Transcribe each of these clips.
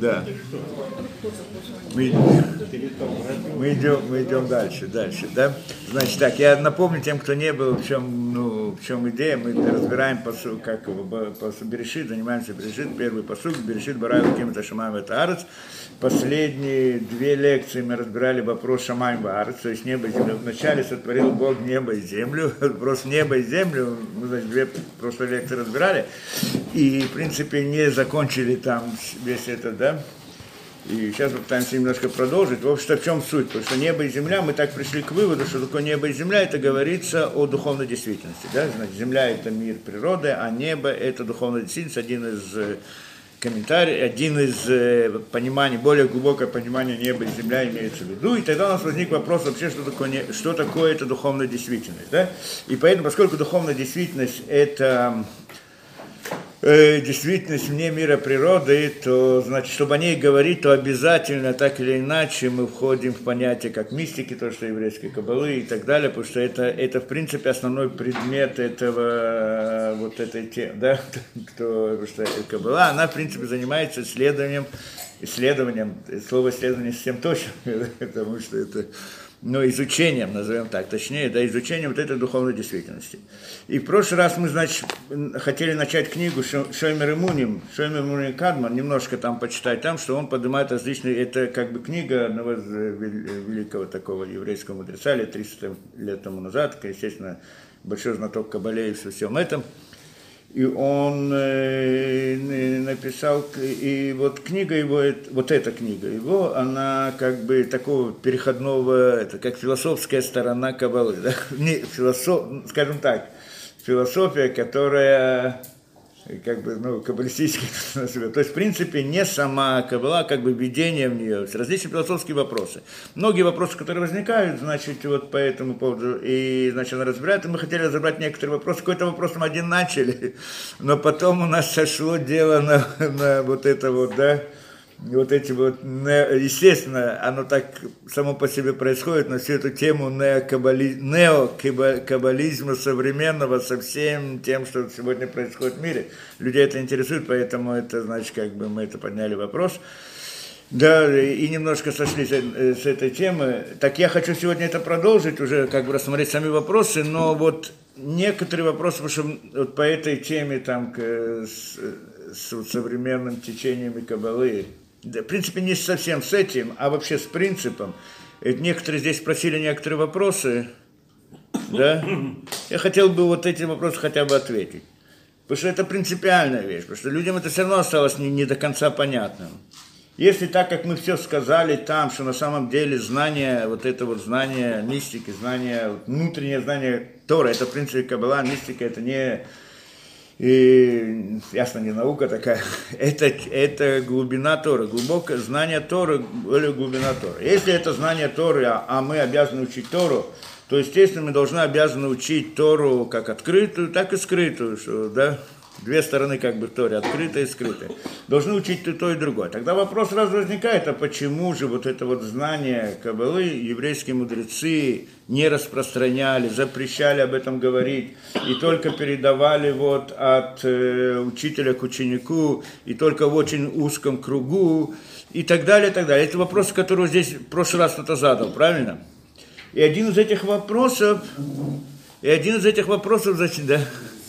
Да. Мы, мы, идем, мы идем дальше, дальше, да? Значит, так, я напомню тем, кто не был, в чем, ну, в чем идея. Мы разбираем посуд, как его, посуд Берешит, занимаемся Берешит, первый посуд, Берешит, Бараю, Кем, это Шамаем, это Арец. Последние две лекции мы разбирали вопрос Шамаем, Арец, то есть небо и земля. Вначале сотворил Бог небо и землю, вопрос небо и землю, мы, значит, две прошлые лекции разбирали. И, в принципе, не закончили там весь этот, да, и сейчас мы пытаемся немножко продолжить. В общем, в чем суть? Потому что небо и земля, мы так пришли к выводу, что такое небо и земля, это говорится о духовной действительности. Да? Значит, земля – это мир природы, а небо – это духовная действительность. Один из э, комментариев, один из э, пониманий, более глубокое понимание неба и земля имеется в виду. И тогда у нас возник вопрос вообще, что такое, что такое это духовная действительность. Да? И поэтому, поскольку духовная действительность – это э, действительность вне мира природы, то, значит, чтобы о ней говорить, то обязательно, так или иначе, мы входим в понятие как мистики, то, что еврейской кабалы и так далее, потому что это, это в принципе, основной предмет этого, вот этой темы, да, кто, что кабала, она, в принципе, занимается исследованием, исследованием, слово исследование совсем точно, потому что это но изучением, назовем так, точнее, да, изучением вот этой духовной действительности. И в прошлый раз мы, значит, хотели начать книгу Шоймер Муним, Шоймер Муним Кадман, немножко там почитать там, что он поднимает различные, это как бы книга одного великого такого еврейского мудреца, лет 300 лет тому назад, естественно, большой знаток Кабале и во всем этом – и он э, написал, и вот книга его, вот эта книга его, она как бы такого переходного, это как философская сторона Кабалы, да? Не, философ, скажем так, философия, которая как бы, ну, каббалистически, то есть, в принципе, не сама каббала, а как бы введение в нее, различные философские вопросы. Многие вопросы, которые возникают, значит, вот по этому поводу, и, значит, она разбирает, и мы хотели разобрать некоторые вопросы, какой-то вопрос мы один начали, но потом у нас сошло дело на, на вот это вот, да, вот эти вот, естественно, оно так само по себе происходит, но всю эту тему неокаббализма современного со всем тем, что сегодня происходит в мире, людей это интересует, поэтому это, значит, как бы мы это подняли вопрос. Да, и немножко сошли с, этой темы. Так я хочу сегодня это продолжить, уже как бы рассмотреть сами вопросы, но вот некоторые вопросы, потому что вот по этой теме там к, с, с современным течениями Кабалы, в принципе, не совсем с этим, а вообще с принципом. Некоторые здесь спросили некоторые вопросы, да? Я хотел бы вот эти вопросы хотя бы ответить. Потому что это принципиальная вещь, потому что людям это все равно осталось не, не до конца понятным. Если так, как мы все сказали там, что на самом деле знание, вот это вот знание мистики, знание, внутреннее знание Тора, это в принципе Кабала, мистика, это не и, ясно, не наука такая, это, это глубина Торы, глубокое знание Торы, более глубина Торы. Если это знание Торы, а, а мы обязаны учить Тору, то, естественно, мы должны обязаны учить Тору как открытую, так и скрытую, что, да, Две стороны как бы Торе, открытая и скрытая. Должны учить и то, и другое. Тогда вопрос сразу возникает, а почему же вот это вот знание Кабалы еврейские мудрецы не распространяли, запрещали об этом говорить, и только передавали вот от э, учителя к ученику, и только в очень узком кругу, и так далее, и так далее. Это вопрос, который здесь в прошлый раз кто-то задал, правильно? И один из этих вопросов, и один из этих вопросов, значит, да,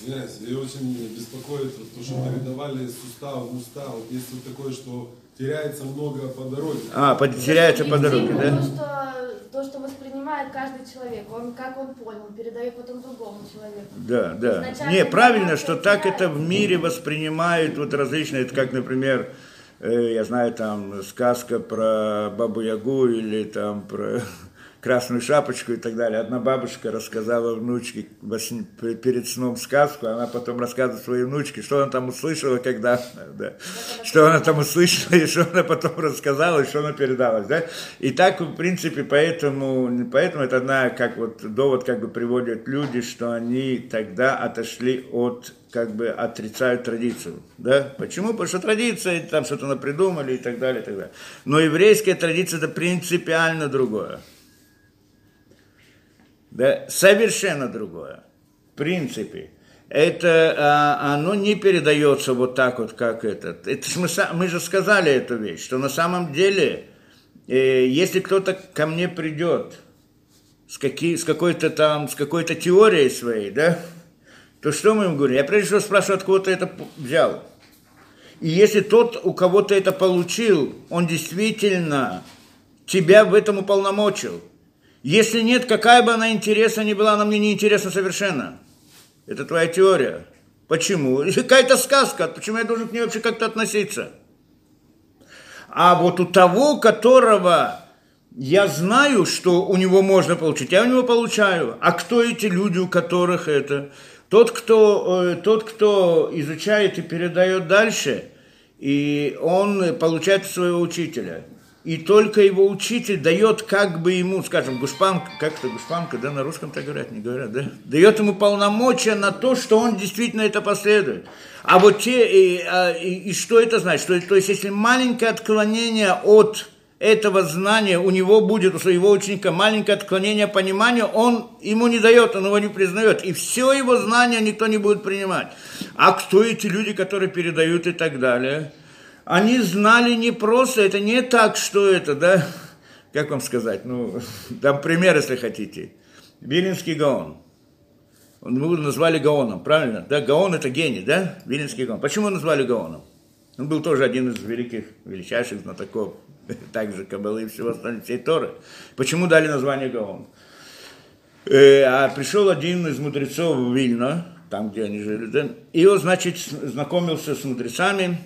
Извиняюсь, и очень беспокоит то, что передавали из устава в уста. Вот есть вот такое, что теряется много по дороге. А, под, теряется по дороге, да? То что, то, что воспринимает каждый человек, он как он понял, передает потом другому человеку. Да, да. Не, правильно, что так это в мире воспринимают вот различные, это как, например, э, я знаю, там сказка про Бабу Ягу или там про красную шапочку и так далее. Одна бабушка рассказала внучке перед сном сказку, она потом рассказывает своей внучке, что она там услышала, когда, да, что она там услышала, и что она потом рассказала, и что она передалась, да. И так, в принципе, поэтому, поэтому это одна, как вот довод, как бы приводят люди, что они тогда отошли от как бы отрицают традицию. Да? Почему? Потому что традиция, там что-то напридумали и так далее, и так далее. Но еврейская традиция это принципиально другое. Да, совершенно другое. В принципе. это, а, оно не передается вот так вот, как этот. Это мы, мы же сказали эту вещь, что на самом деле, э, если кто-то ко мне придет с, с какой-то там, с какой-то теорией своей, да, то что мы ему говорим? Я прежде всего спрашиваю, откуда ты это взял. И если тот, у кого ты это получил, он действительно тебя в этом уполномочил. Если нет, какая бы она интересна ни была, она мне не интересна совершенно. Это твоя теория. Почему? Какая-то сказка. Почему я должен к ней вообще как-то относиться? А вот у того, которого я знаю, что у него можно получить, я у него получаю. А кто эти люди, у которых это? Тот, кто, э, тот, кто изучает и передает дальше, и он получает своего учителя и только его учитель дает как бы ему, скажем, гушпанка, как это гушпанка, да, на русском так говорят, не говорят, да, дает ему полномочия на то, что он действительно это последует. А вот те, и, а, и, и что это значит? Что, то есть, если маленькое отклонение от этого знания у него будет, у своего ученика, маленькое отклонение понимания, он ему не дает, он его не признает. И все его знания никто не будет принимать. А кто эти люди, которые передают и так далее? Они знали не просто, это не так, что это, да, как вам сказать, ну, там пример, если хотите. Вилинский Гаон. Он его назвали Гаоном, правильно? Да, Гаон это гений, да? Вилинский Гаон. Почему назвали Гаоном? Он был тоже один из великих, величайших знатоков, также Кабалы и всего остального, всей Торы. Почему дали название Гаон? Э, а пришел один из мудрецов в Вильно, там, где они жили, да, и он, значит, знакомился с мудрецами,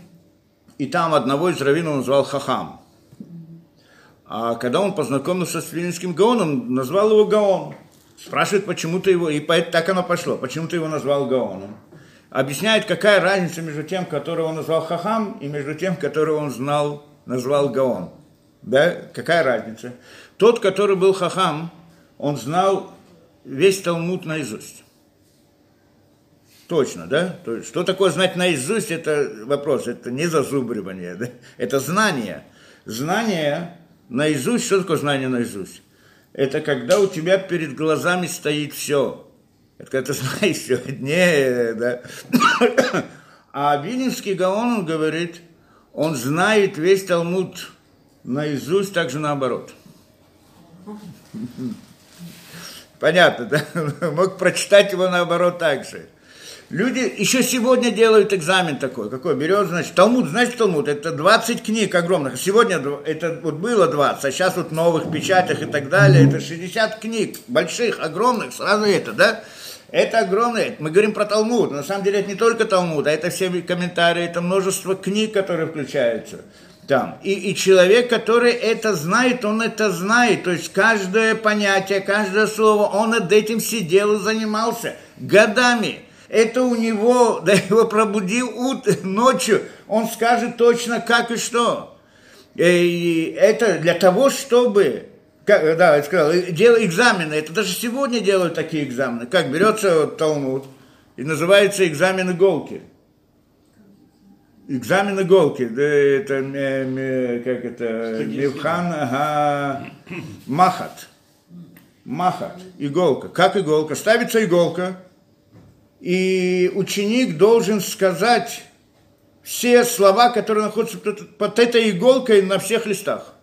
и там одного из раввинов назвал Хахам. А когда он познакомился с Вильнинским Гаоном, назвал его Гаон. Спрашивает, почему ты его, и так оно пошло, почему ты его назвал Гаоном. Объясняет, какая разница между тем, которого он назвал Хахам, и между тем, которого он знал, назвал Гаон. Да, какая разница? Тот, который был Хахам, он знал весь Талмуд наизусть. Точно, да? То есть, что такое знать наизусть, это вопрос, это не зазубривание, да? это знание. Знание наизусть, что такое знание наизусть? Это когда у тебя перед глазами стоит все. Это когда ты знаешь все. Не, да. А Вилинский Гаон, он говорит, он знает весь Талмуд наизусть, также наоборот. Понятно, да? Мог прочитать его наоборот так же. Люди еще сегодня делают экзамен такой. Какой? Берет, значит, Талмуд, знаете Талмуд? Это 20 книг огромных. Сегодня это вот было 20, а сейчас вот в новых печатях и так далее. Это 60 книг, больших, огромных, сразу это, да? Это огромное. Мы говорим про Талмуд. На самом деле это не только Талмуд, а это все комментарии, это множество книг, которые включаются там. И, и человек, который это знает, он это знает. То есть каждое понятие, каждое слово, он над этим сидел и занимался годами это у него, да его пробудил ут, ночью, он скажет точно как и что. И это для того, чтобы, как, да, я сказал, делать экзамены, это даже сегодня делают такие экзамены, как берется вот, Талмуд и называется экзамен иголки. Экзамен иголки, да, это, как это, Мивхан, ага, Махат. Махат, иголка. Как иголка? Ставится иголка, и ученик должен сказать все слова, которые находятся под этой иголкой на всех листах.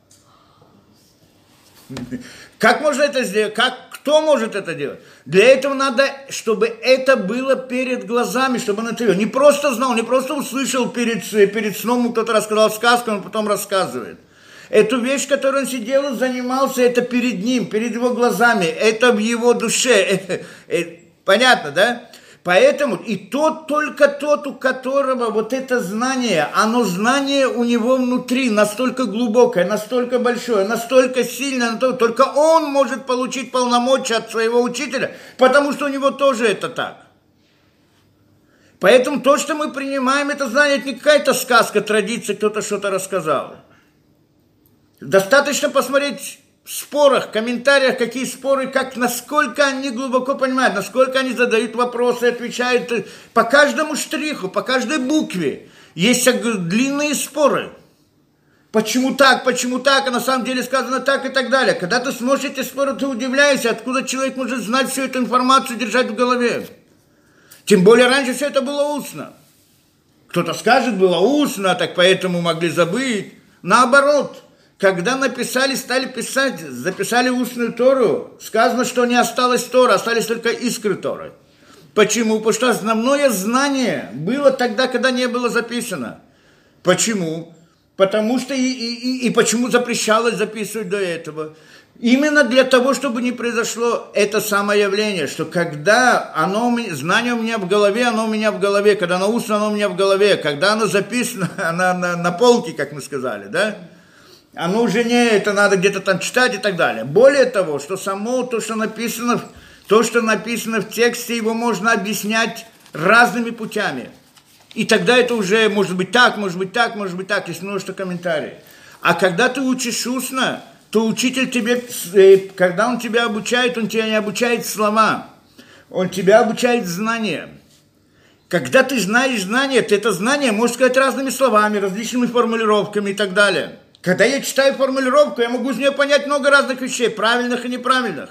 Как можно это сделать? Как, кто может это делать? Для этого надо, чтобы это было перед глазами, чтобы он это Не просто знал, не просто услышал перед, перед сном, кто-то рассказал сказку, он потом рассказывает. Эту вещь, которую он сидел и занимался, это перед ним, перед его глазами, это в его душе. Понятно, да? Поэтому и тот, только тот, у которого вот это знание, оно знание у него внутри настолько глубокое, настолько большое, настолько сильное, только он может получить полномочия от своего учителя, потому что у него тоже это так. Поэтому то, что мы принимаем, это знание, это не какая-то сказка, традиция, кто-то что-то рассказал. Достаточно посмотреть спорах, комментариях, какие споры, как, насколько они глубоко понимают, насколько они задают вопросы, отвечают по каждому штриху, по каждой букве. Есть длинные споры. Почему так, почему так, а на самом деле сказано так и так далее. Когда ты смотришь эти споры, ты удивляешься, откуда человек может знать всю эту информацию, держать в голове. Тем более раньше все это было устно. Кто-то скажет, было устно, так поэтому могли забыть. Наоборот, когда написали, стали писать, записали устную Тору, сказано, что не осталось Тора, остались только искры Торы. Почему? Потому что основное знание было тогда, когда не было записано. Почему? Потому что и, и, и, почему запрещалось записывать до этого? Именно для того, чтобы не произошло это самое явление, что когда оно, знание у меня в голове, оно у меня в голове, когда оно устно, оно у меня в голове, когда оно записано на, на, на полке, как мы сказали, да, оно уже не, это надо где-то там читать и так далее. Более того, что само то, что написано то, что написано в тексте, его можно объяснять разными путями. И тогда это уже может быть так, может быть так, может быть так, есть множество комментариев. А когда ты учишь устно, то учитель тебе, э, когда он тебя обучает, он тебя не обучает слова, он тебя обучает знаниям. Когда ты знаешь знания, ты это знание можешь сказать разными словами, различными формулировками и так далее. Когда я читаю формулировку, я могу из нее понять много разных вещей, правильных и неправильных.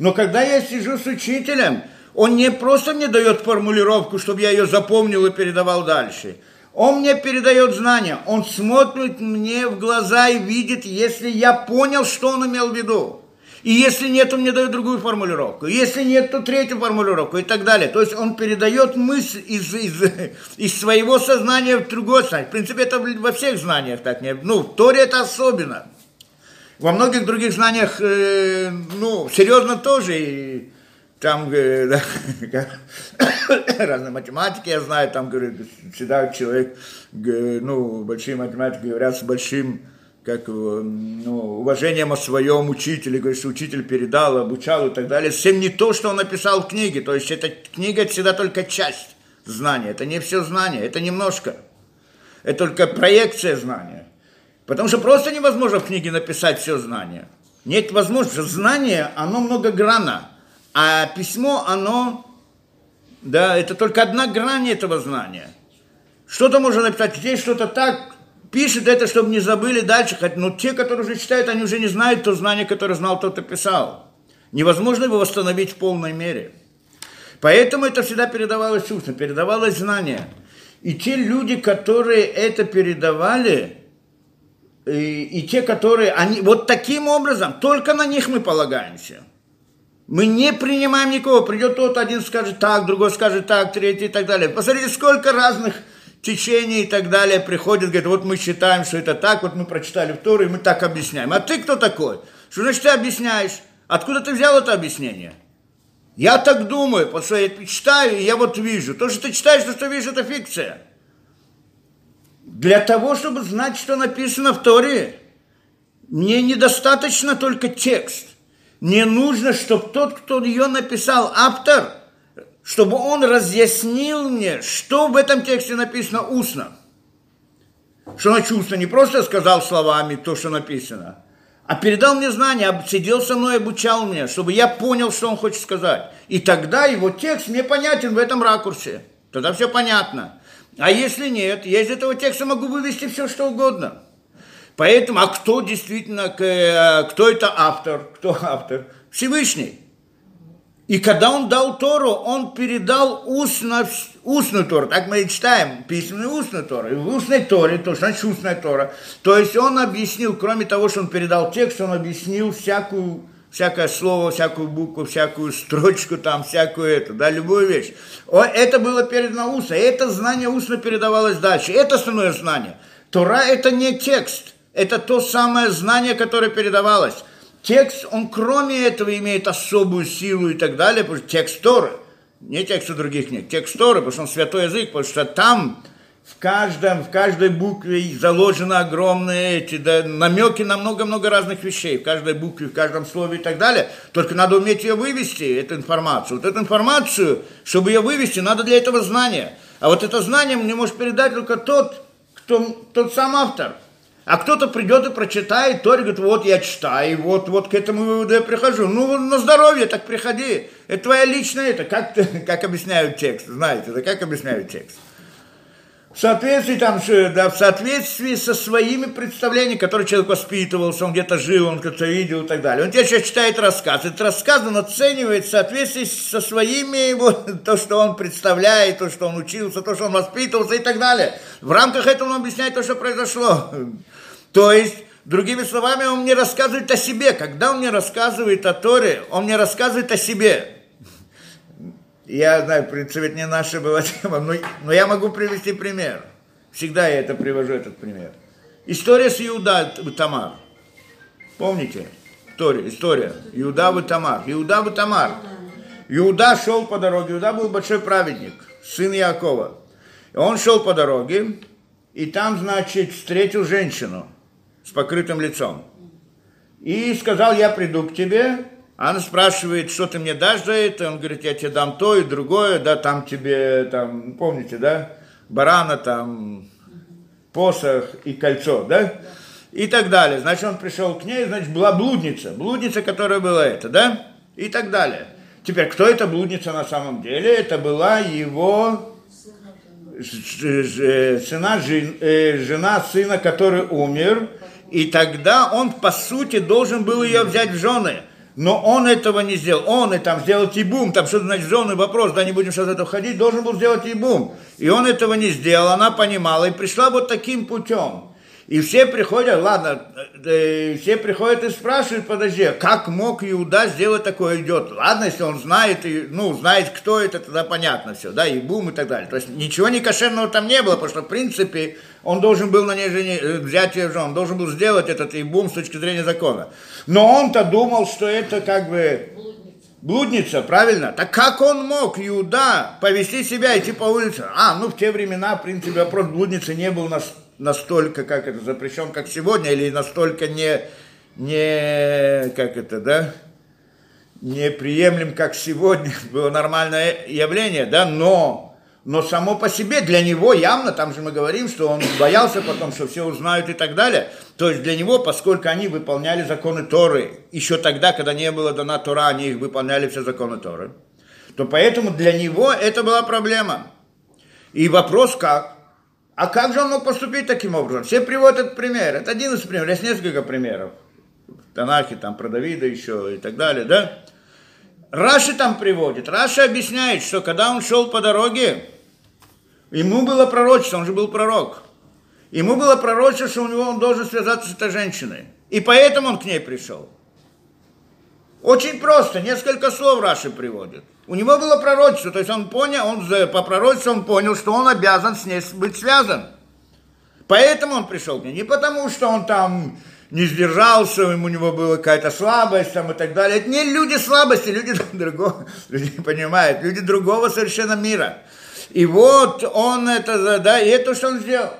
Но когда я сижу с учителем, он не просто мне дает формулировку, чтобы я ее запомнил и передавал дальше. Он мне передает знания, он смотрит мне в глаза и видит, если я понял, что он имел в виду. И если нет, он мне дает другую формулировку. Если нет, то третью формулировку и так далее. То есть он передает мысль из, из, из своего сознания в другое сознание. В принципе, это во всех знаниях так. Ну, в Торе это особенно. Во многих других знаниях, э, ну, серьезно тоже, и там э, да, разные математики, я знаю, там, говорит, всегда человек, ну, большие математики говорят с большим, как, ну, уважением о своем учителе, говорит, что учитель передал, обучал и так далее, совсем не то, что он написал в книге, то есть эта книга всегда только часть знания, это не все знание, это немножко, это только проекция знания. Потому что просто невозможно в книге написать все знание. Нет возможности. Знание, оно многогранно. А письмо, оно, да, это только одна грань этого знания. Что-то можно написать здесь, что-то так, пишет это, чтобы не забыли дальше. Но те, которые уже читают, они уже не знают то знание, которое знал тот, кто писал. Невозможно его восстановить в полной мере. Поэтому это всегда передавалось устно, передавалось знание. И те люди, которые это передавали, и, и те, которые, они, вот таким образом, только на них мы полагаемся. Мы не принимаем никого. Придет тот, один скажет так, другой скажет так, третий и так далее. Посмотрите, сколько разных течений и так далее приходит, говорит, вот мы считаем, что это так, вот мы прочитали в Тору, и мы так объясняем. А ты кто такой? Что значит ты объясняешь? Откуда ты взял это объяснение? Я так думаю, потому что я читаю, и я вот вижу. То, что ты читаешь, то, что видишь, это фикция. Для того, чтобы знать, что написано в Торе, мне недостаточно только текст. Мне нужно, чтобы тот, кто ее написал, автор, чтобы он разъяснил мне, что в этом тексте написано устно. Что значит устно? Не просто сказал словами то, что написано, а передал мне знания, сидел со мной, обучал меня, чтобы я понял, что он хочет сказать. И тогда его текст мне понятен в этом ракурсе. Тогда все понятно. А если нет, я из этого текста могу вывести все, что угодно. Поэтому, а кто действительно, э, кто это автор? Кто автор? Всевышний. И когда он дал Тору, он передал устно, устную Тору. Так мы и читаем, письменную устную Тору. И в устной Торе, то значит устная Тора. То есть он объяснил, кроме того, что он передал текст, он объяснил всякую всякое слово, всякую букву, всякую строчку там, всякую эту, да, любую вещь. Это было передано устно, это знание устно передавалось дальше. Это основное знание. Тора – это не текст, это то самое знание, которое передавалось. Текст, он кроме этого имеет особую силу и так далее, потому что текст Торы, не текст у других нет, текст Торы, потому что он святой язык, потому что там в, каждом, в каждой букве заложены огромные эти да, намеки на много-много разных вещей, в каждой букве, в каждом слове и так далее. Только надо уметь ее вывести, эту информацию. Вот эту информацию, чтобы ее вывести, надо для этого знания. А вот это знание мне может передать только тот, кто, тот сам автор. А кто-то придет и прочитает, то говорит, вот я читаю, вот, вот к этому выводу я прихожу. Ну, на здоровье так приходи. Это твоя личная, это как, как объясняют текст, знаете, это как объясняют текст. в соответствии, там, да, в соответствии со своими представлениями, которые человек воспитывался, он где-то жил, он как-то видел и так далее. Он тебе сейчас читает рассказ. Этот рассказ он оценивает в соответствии со своими, вот, то, что он представляет, то, что он учился, то, что он воспитывался и так далее. В рамках этого он объясняет то, что произошло. То есть, другими словами, он мне рассказывает о себе. Когда он мне рассказывает о Торе, он мне рассказывает о себе. Я знаю, в принципе, это не наша была тема, но, но я могу привести пример. Всегда я это привожу, этот пример. История с Иуда Тамар. Помните? История, история. Иуда Тамар. Иуда Тамар. Иуда шел по дороге. Иуда был большой праведник, сын Якова. Он шел по дороге, и там, значит, встретил женщину с покрытым лицом. И сказал, я приду к тебе, она спрашивает, что ты мне дашь за это? Он говорит, я тебе дам то и другое, да, там тебе, там, помните, да, барана, там, посох и кольцо, да? И так далее. Значит, он пришел к ней, значит, была блудница, блудница, которая была это, да? И так далее. Теперь, кто эта блудница на самом деле? Это была его жена, э, жена сына, который умер, и тогда он, по сути, должен был ее взять в жены – но он этого не сделал. Он и там сделал тибум, там что-то значит зоны вопрос, да не будем сейчас в это входить, должен был сделать тибум. И он этого не сделал, она понимала и пришла вот таким путем. И все приходят, ладно, э, все приходят и спрашивают, подожди, как мог Иуда сделать такое идет? Ладно, если он знает, и, ну, знает, кто это, тогда понятно все, да, и бум и так далее. То есть ничего не кошерного там не было, потому что, в принципе, он должен был на ней жене, э, взять ее жену, он должен был сделать этот ибум с точки зрения закона. Но он-то думал, что это как бы блудница, правильно? Так как он мог, Иуда, повести себя, идти по улице? А, ну в те времена, в принципе, вопрос блудницы не был нас, настолько, как это, запрещен, как сегодня, или настолько не, не, как это, да, неприемлем, как сегодня, было нормальное явление, да, но но само по себе для него явно, там же мы говорим, что он боялся потом, что все узнают и так далее. То есть для него, поскольку они выполняли законы Торы, еще тогда, когда не было дана Тора, они их выполняли все законы Торы, то поэтому для него это была проблема. И вопрос как? А как же он мог поступить таким образом? Все приводят пример. Это один из примеров, есть несколько примеров. В Танахе, там про Давида еще и так далее, да? Раши там приводит. Раши объясняет, что когда он шел по дороге, ему было пророчество, он же был пророк. Ему было пророчество, что у него он должен связаться с этой женщиной. И поэтому он к ней пришел. Очень просто, несколько слов Раши приводит. У него было пророчество, то есть он понял, он по пророчеству он понял, что он обязан с ней быть связан. Поэтому он пришел к ней. Не потому, что он там не сдержался, у него была какая-то слабость там, и так далее. Это не люди слабости, люди другого, люди понимают, люди другого совершенно мира. И вот он это, да, и это что он сделал.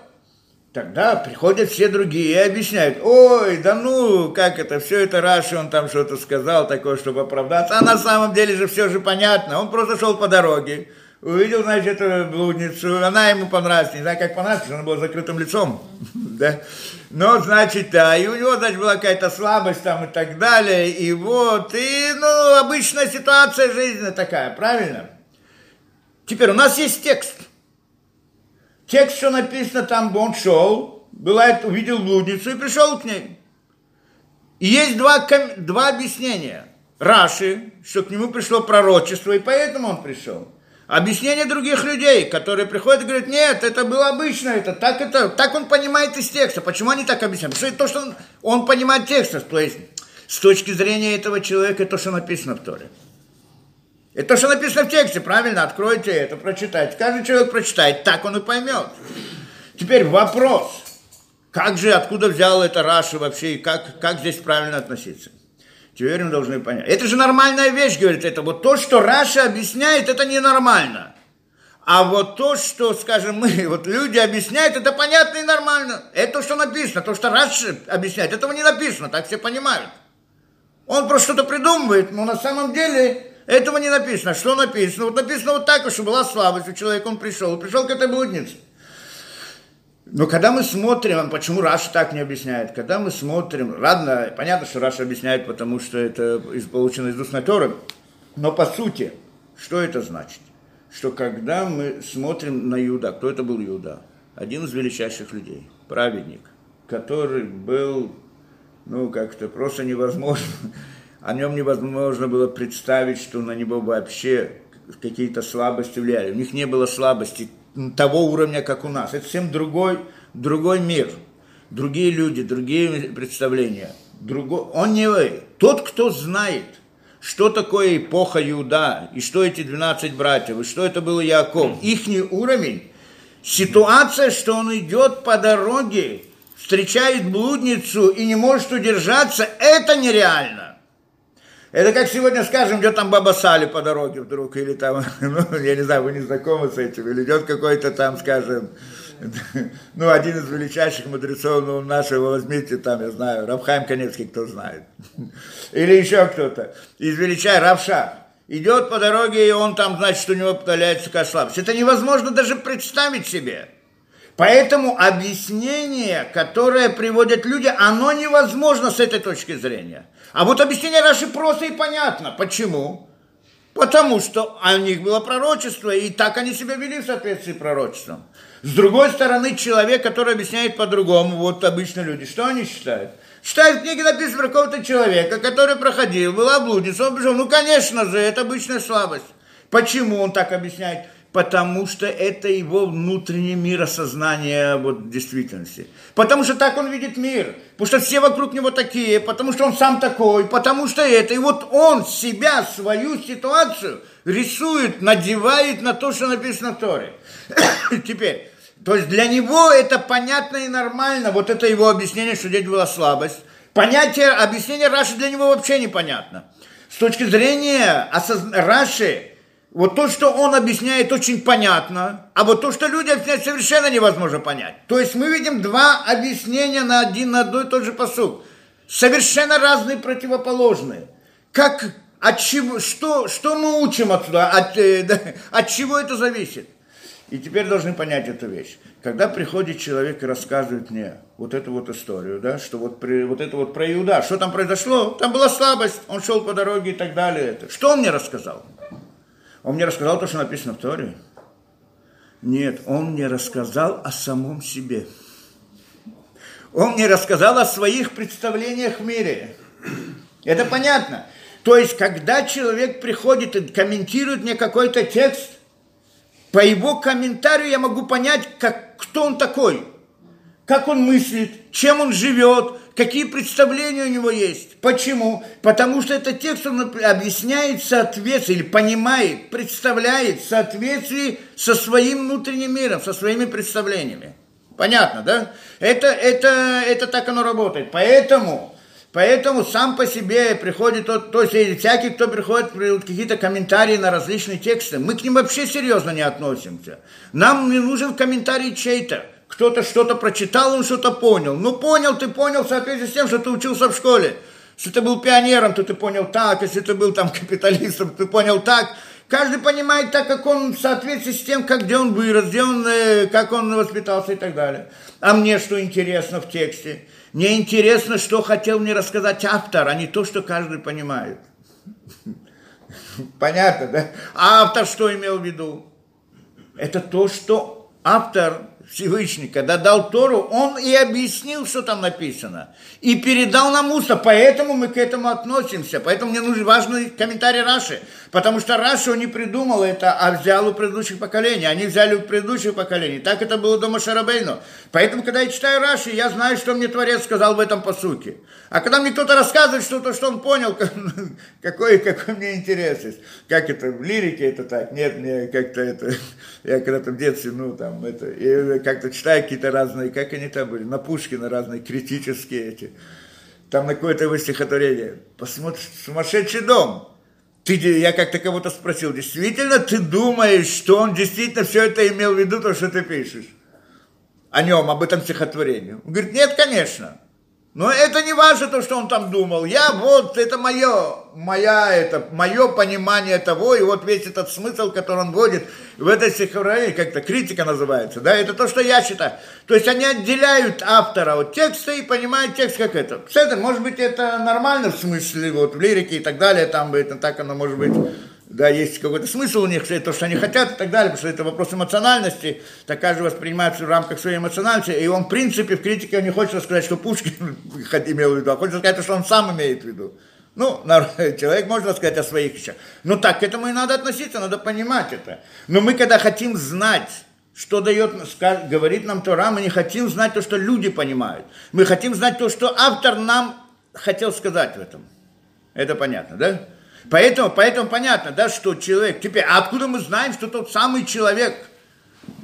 Тогда приходят все другие и объясняют, ой, да ну, как это, все это Раши, он там что-то сказал такое, чтобы оправдаться. А на самом деле же все же понятно. Он просто шел по дороге, увидел, значит, эту блудницу, она ему понравилась, не знаю, как понравилась, она была закрытым лицом, да. Но, значит, да, и у него, значит, была какая-то слабость там и так далее, и вот, и, ну, обычная ситуация жизненная такая, правильно? Теперь у нас есть текст. Текст, что написано там, он шел, бывает, увидел блудницу и пришел к ней. И есть два, два объяснения. Раши, что к нему пришло пророчество, и поэтому он пришел. Объяснение других людей, которые приходят и говорят, нет, это было обычно, это так, это, так он понимает из текста. Почему они так объясняют? Потому что то, что он, он понимает текст, то есть с точки зрения этого человека, то, что написано в Торе. Это то, что написано в тексте, правильно? Откройте это, прочитайте. Каждый человек прочитает, так он и поймет. Теперь вопрос. Как же, откуда взял это Раши вообще, и как, как здесь правильно относиться? Теперь мы должны понять. Это же нормальная вещь, говорит это. Вот то, что Раша объясняет, это ненормально. А вот то, что, скажем, мы, вот люди объясняют, это понятно и нормально. Это то, что написано. То, что Раши объясняет, этого не написано, так все понимают. Он просто что-то придумывает, но на самом деле этого не написано. Что написано? Вот написано вот так, что была слабость у человека, он пришел, пришел к этой блуднице. Но когда мы смотрим, почему Раши так не объясняет, когда мы смотрим, ладно, понятно, что Раши объясняет, потому что это получено из устной Торы, но по сути, что это значит? Что когда мы смотрим на Иуда, кто это был Иуда? один из величайших людей, праведник, который был, ну, как-то просто невозможно, о нем невозможно было представить, что на него вообще какие-то слабости влияли. У них не было слабости того уровня, как у нас. Это совсем другой, другой мир, другие люди, другие представления. Другой, он не вы. Тот, кто знает, что такое эпоха Иуда, и что эти 12 братьев, и что это был Яков, их уровень, ситуация, что он идет по дороге, встречает блудницу и не может удержаться, это нереально. Это как сегодня скажем, идет там баба Сали по дороге вдруг, или там, ну, я не знаю, вы не знакомы с этим, или идет какой-то там, скажем, ну, один из величайших мудрецов ну, нашего, возьмите там, я знаю, Равхайм Конецкий, кто знает, или еще кто-то, из величайших, Равша, идет по дороге, и он там, значит, у него появляется какая слабость. Это невозможно даже представить себе. Поэтому объяснение, которое приводят люди, оно невозможно с этой точки зрения. А вот объяснение Раши просто и понятно. Почему? Потому что у них было пророчество, и так они себя вели в соответствии с пророчеством. С другой стороны, человек, который объясняет по-другому, вот обычно люди, что они считают? Считают, в книге про какого-то человека, который проходил, была блудница, он бежал. Ну, конечно же, это обычная слабость. Почему он так объясняет? Потому что это его внутренний мир осознания вот, действительности. Потому что так он видит мир, потому что все вокруг него такие, потому что он сам такой, потому что это. И вот он себя, свою ситуацию рисует, надевает на то, что написано в Торе. Теперь, то есть для него это понятно и нормально, вот это его объяснение, что здесь была слабость. Понятие, объяснение Раши для него вообще непонятно. С точки зрения осозн... Раши, вот то, что он объясняет, очень понятно, а вот то, что люди объясняют, совершенно невозможно понять. То есть мы видим два объяснения на один, на одной и тот же посуд. Совершенно разные, противоположные. Как, от чего, что, что мы учим отсюда, от, э, да, от чего это зависит? И теперь должны понять эту вещь. Когда приходит человек и рассказывает мне вот эту вот историю, да, что вот, при, вот это вот про Иуда, что там произошло, там была слабость, он шел по дороге и так далее. Это. Что он мне рассказал? Он мне рассказал то, что написано в Торе? Нет, он мне рассказал о самом себе. Он мне рассказал о своих представлениях в мире. Это понятно. То есть, когда человек приходит и комментирует мне какой-то текст, по его комментарию я могу понять, как, кто он такой, как он мыслит, чем он живет, какие представления у него есть. Почему? Потому что этот текст он объясняет соответствие, или понимает, представляет в соответствии со своим внутренним миром, со своими представлениями. Понятно, да? Это, это, это так оно работает. Поэтому, поэтому сам по себе приходит, тот, то есть всякий, кто приходит, какие-то комментарии на различные тексты, мы к ним вообще серьезно не относимся. Нам не нужен комментарий чей-то кто-то что-то прочитал, он что-то понял. Ну, понял, ты понял в соответствии с тем, что ты учился в школе. Если ты был пионером, то ты понял так, если ты был там капиталистом, ты понял так. Каждый понимает так, как он в соответствии с тем, как, где он вырос, где он, э, как он воспитался и так далее. А мне что интересно в тексте? Мне интересно, что хотел мне рассказать автор, а не то, что каждый понимает. Понятно, да? А автор что имел в виду? Это то, что автор Всевышний, когда дал Тору, он и объяснил, что там написано. И передал нам уста, поэтому мы к этому относимся. Поэтому мне нужен важный комментарий Раши. Потому что Раши он не придумал это, а взял у предыдущих поколений. Они взяли у предыдущих поколений. Так это было дома Шарабейну. Поэтому, когда я читаю Раши, я знаю, что мне Творец сказал в этом посуке. А когда мне кто-то рассказывает что-то, что он понял, какой, какой мне интерес есть. Как это, в лирике это так? Нет, мне как-то это... Я когда-то в детстве, ну, там, это... Как-то читаю какие-то разные, как они там были, на Пушкина разные критические эти. Там на какое-то стихотворение. Посмотришь, сумасшедший дом. Ты, я как-то кого-то спросил, действительно ты думаешь, что он действительно все это имел в виду, то, что ты пишешь? О нем, об этом стихотворении. Он говорит, нет, конечно. Но это не важно то, что он там думал. Я вот, это мое, моя, это, мое понимание того, и вот весь этот смысл, который он вводит в этой стихотворении, как-то критика называется, да, это то, что я считаю. То есть они отделяют автора от текста и понимают текст как это. Кстати, может быть, это нормально в смысле, вот в лирике и так далее, там это так оно может быть да, есть какой-то смысл у них, что то, что они хотят и так далее, потому что это вопрос эмоциональности, так каждый воспринимает в рамках своей эмоциональности, и он, в принципе, в критике не хочет сказать, что Пушкин имел в виду, а хочет сказать, что он сам имеет в виду. Ну, человек может сказать о своих вещах. Но так к этому и надо относиться, надо понимать это. Но мы, когда хотим знать, что дает, говорит нам Тора, мы не хотим знать то, что люди понимают. Мы хотим знать то, что автор нам хотел сказать в этом. Это понятно, да? Поэтому, поэтому понятно, да, что человек... Теперь, а откуда мы знаем, что тот самый человек,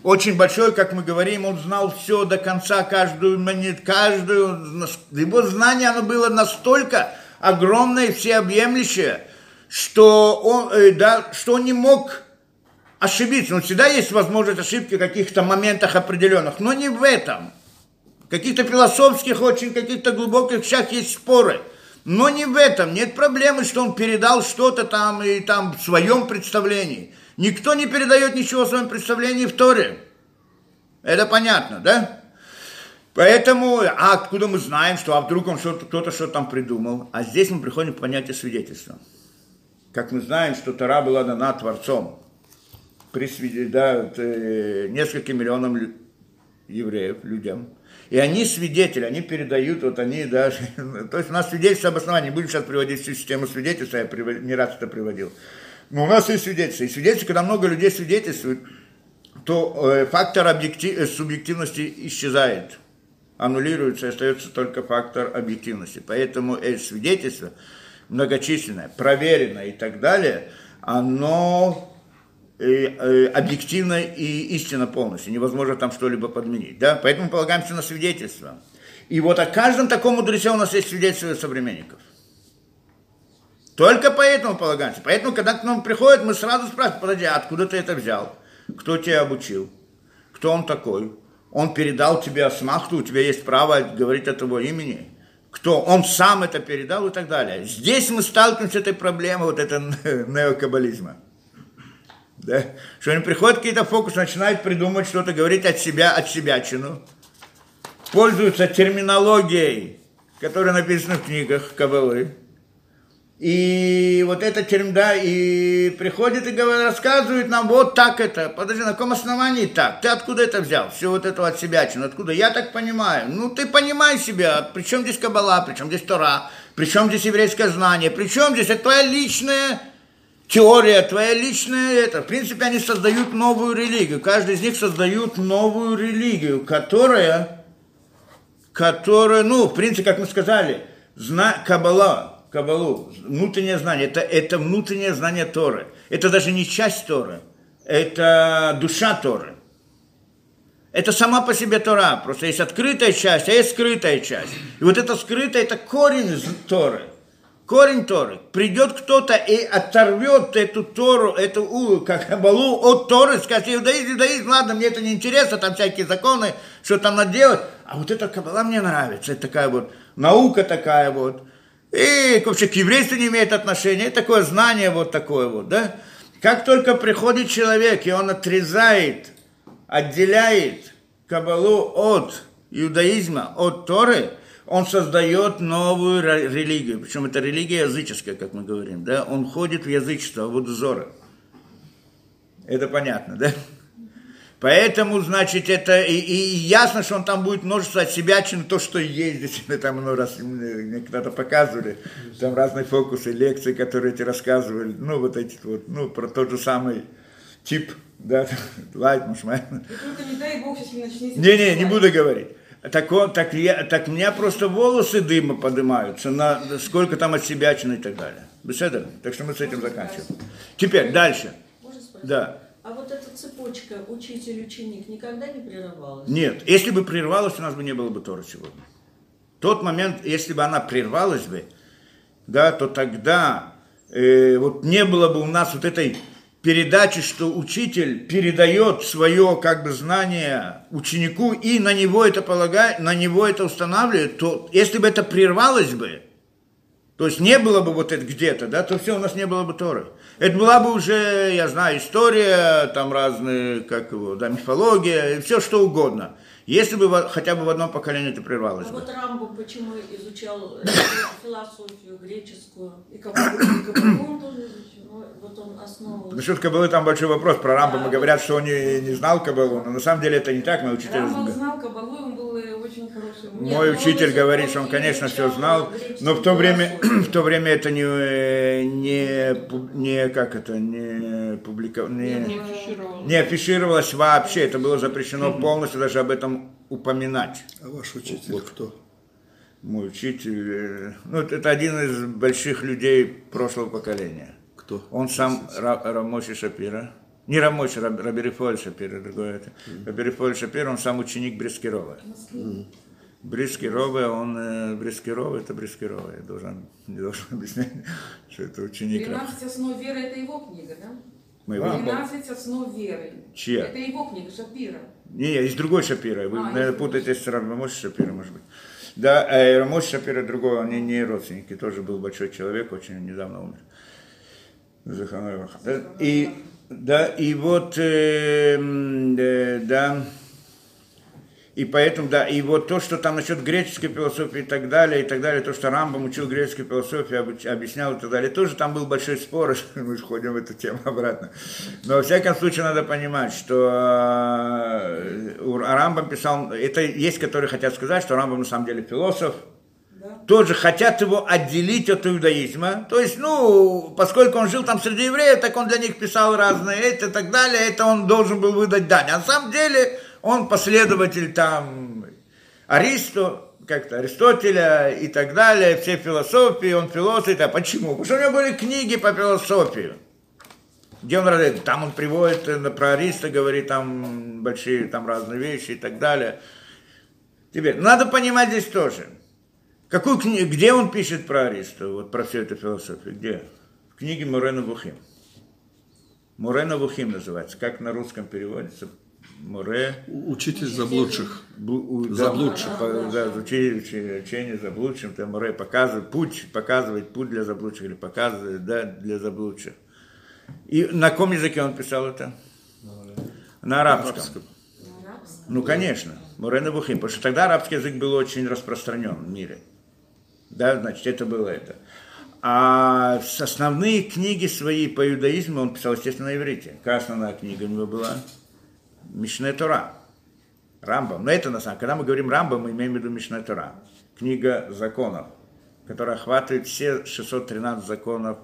очень большой, как мы говорим, он знал все до конца, каждую монет, каждую... Его знание, оно было настолько огромное и всеобъемлющее, что он, э, да, что он не мог ошибиться. Но всегда есть возможность ошибки в каких-то моментах определенных, но не в этом. В каких-то философских, очень каких-то глубоких вещах есть споры – но не в этом. Нет проблемы, что он передал что-то там и там в своем представлении. Никто не передает ничего в своем представлении в Торе. Это понятно, да? Поэтому, а откуда мы знаем, что а вдруг он что-то, кто-то что-то там придумал? А здесь мы приходим к понятию свидетельства. Как мы знаем, что Тора была дана Творцом при да, э, нескольким миллионам евреев, людям. И они свидетели, они передают, вот они даже, то есть у нас свидетельство обоснования, не будем сейчас приводить всю систему свидетельства, я не раз это приводил. Но у нас есть свидетельство. И свидетельство, когда много людей свидетельствуют, то э, фактор объектив, э, субъективности исчезает, аннулируется, остается только фактор объективности. Поэтому это свидетельство многочисленное, проверенное и так далее, оно объективно и истинно полностью, невозможно там что-либо подменить, да, поэтому полагаемся на свидетельство. И вот о каждом таком мудреце у нас есть свидетельство современников. Только поэтому полагаемся. Поэтому, когда к нам приходят, мы сразу спрашиваем, подожди, а откуда ты это взял? Кто тебя обучил? Кто он такой? Он передал тебе осмахту, у тебя есть право говорить от его имени? Кто? Он сам это передал и так далее. Здесь мы сталкиваемся с этой проблемой вот этого неокаббализма да? что они приходят какие-то фокусы, начинают придумывать что-то, говорить от себя, от себя чину, пользуются терминологией, которая написана в книгах Кабалы, и вот это терм, да, и приходит и говорит, рассказывает нам, вот так это. Подожди, на каком основании так? Ты откуда это взял? Все вот это от себя, чин, откуда? Я так понимаю. Ну, ты понимаешь себя. При чем здесь Кабала, при чем здесь Тора, при чем здесь еврейское знание, при чем здесь это твоя личная теория твоя личная, это, в принципе, они создают новую религию. Каждый из них создают новую религию, которая, которая, ну, в принципе, как мы сказали, зна, Кабала, Кабалу, внутреннее знание, это, это внутреннее знание Торы. Это даже не часть Торы, это душа Торы. Это сама по себе Тора, просто есть открытая часть, а есть скрытая часть. И вот это скрытая, это корень Торы – корень Торы. Придет кто-то и оторвет эту Тору, эту как балу от Торы, скажет, иудаизм, иудаизм, ладно, мне это не интересно, там всякие законы, что там надо делать. А вот эта кабала мне нравится, это такая вот наука такая вот. И вообще к еврейству не имеет отношения, и такое знание вот такое вот, да. Как только приходит человек, и он отрезает, отделяет кабалу от иудаизма, от Торы, он создает новую религию, причем это религия языческая, как мы говорим, да, он входит в язычество, в Удзора. Это понятно, да? Поэтому, значит, это и, и ясно, что он там будет множество от себя, чем то, что есть. Здесь мы там ну, раз мне когда-то показывали, там разные фокусы, лекции, которые эти рассказывали, ну, вот эти вот, ну, про тот же самый тип, да, лайт, мушмай. Не-не, не буду говорить так, он, так, я, так у меня просто волосы дыма поднимаются, на сколько там от себя и так далее. Беседа? Так что мы с этим заканчиваем. Теперь, дальше. Да. А вот эта цепочка учитель-ученик никогда не прерывалась? Нет. Если бы прервалась, у нас бы не было бы Тора сегодня. Тот момент, если бы она прервалась бы, да, то тогда э, вот не было бы у нас вот этой передачи, что учитель передает свое как бы знание ученику и на него это полагает, на него это устанавливает, то если бы это прервалось бы, то есть не было бы вот это где-то, да, то все, у нас не было бы Торы. Это была бы уже, я знаю, история, там разные, как его, да, мифология, все что угодно. Если бы хотя бы в одном поколении это прервалось А бы. вот Рамбо почему изучал э, философию греческую и Кабалу он тоже изучил, ну, вот он основу. Насчет Кабалы там большой вопрос. Про Рамбама говорят, что он не, не знал Кабалу, но на самом деле это не так. Мой учитель, Рамбам знал Кабалу, он был э, очень хороший. Нет, мой учитель говорит, что он, конечно, все знал, но в то время, в то время это не, э, не, не как это, не публиковалось, Не не, афишировал. не афишировалось вообще. Это было запрещено полностью даже об этом упоминать. А ваш учитель кто? Мой учитель, э, ну, это один из больших людей прошлого поколения. Кто? Он сам Ра- Рамоши Шапира. Не Рамоши, Раб- Раберифоль Шапира, другой это. Раберифоль Шапира, он сам ученик Брискирова. Брискирова, он э, Брискирова, это Брискирова. Я должен, не должен объяснять, что это ученик Раб- 13 основ веры это его книга, да? моего. 12 основ веры. Чья? Это его книга, Шапира. Не, есть другой Шапира. Вы, А, наверное, путаетесь с Рамоши Шапира, может быть. Да, э, Рамоши Шапира другой, они не родственники, тоже был большой человек, очень недавно умер. Да, И, да, и вот, э, да, и поэтому, да, и вот то, что там насчет греческой философии и так далее, и так далее, то, что Рамбам учил греческой философии, обуч- объяснял и так далее, тоже там был большой спор, мы же ходим в эту тему обратно. Но, во всяком случае, надо понимать, что э, Рамбам писал, это есть, которые хотят сказать, что Рамбам на самом деле философ, тоже хотят его отделить от иудаизма. То есть, ну, поскольку он жил там среди евреев, так он для них писал разные это и так далее, это он должен был выдать дань. А на самом деле он последователь там Аристо, как-то Аристотеля и так далее, все философии, он философ. А почему? Потому что у него были книги по философии. Где он радует? Там он приводит э, про Ариста, говорит там большие там разные вещи и так далее. Теперь, надо понимать здесь тоже. Какую кни... Где он пишет про Ариста, вот про всю эту философию? Где? В книге Мурена Бухим. Мурена Бухим называется. Как на русском переводится? Море... Учитель заблудших. Бу- у- Заблудших. Да, да, учи- учение заблудшим, там море показывает путь, показывает путь для заблудших, или показывает, да, для заблудших. И на каком языке он писал это? На арабском. Ну, конечно, Мурена Бухим, потому что тогда арабский язык был очень распространен в мире. Да, значит, это было это. А основные книги свои по иудаизму он писал, естественно, на иврите. Какая основная книга у него была? Мишне Тора. Рамбам. Но это на самом деле, когда мы говорим Рамбам, мы имеем в виду Мишне Тора. Книга законов, которая охватывает все 613 законов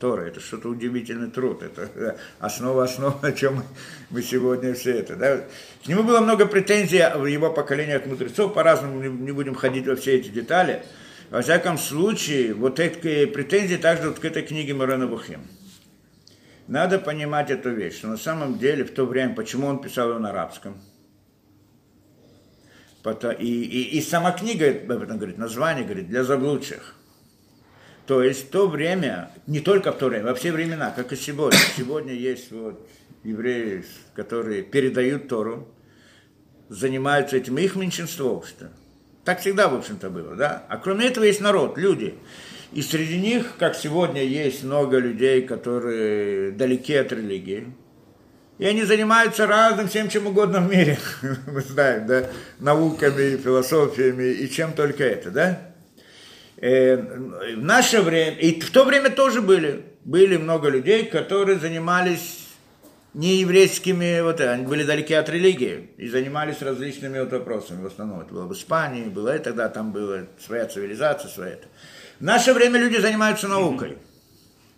Торы. Это что-то удивительный труд. Это основа основа, о чем мы- сегодня все это. Да? К нему было много претензий в его поколении от мудрецов, по-разному, не будем ходить во все эти детали. Во всяком случае, вот эти претензии также вот к этой книге Морена Бухим. Надо понимать эту вещь, что на самом деле в то время, почему он писал ее на арабском, и, и, и сама книга об этом говорит, название говорит, для заблудших. То есть в то время, не только в то время, во все времена, как и сегодня. Сегодня есть вот евреи, которые передают Тору, занимаются этим, их меньшинство, что так всегда, в общем-то, было, да? А кроме этого есть народ, люди. И среди них, как сегодня, есть много людей, которые далеки от религии. И они занимаются разным, всем чем угодно в мире. Мы знаем, да? Науками, философиями и чем только это, да? Э, в наше время, и в то время тоже были, были много людей, которые занимались не еврейскими, вот, они были далеки от религии и занимались различными вот вопросами. В основном это было в Испании, было и тогда там была своя цивилизация, своя это. В наше время люди занимаются наукой.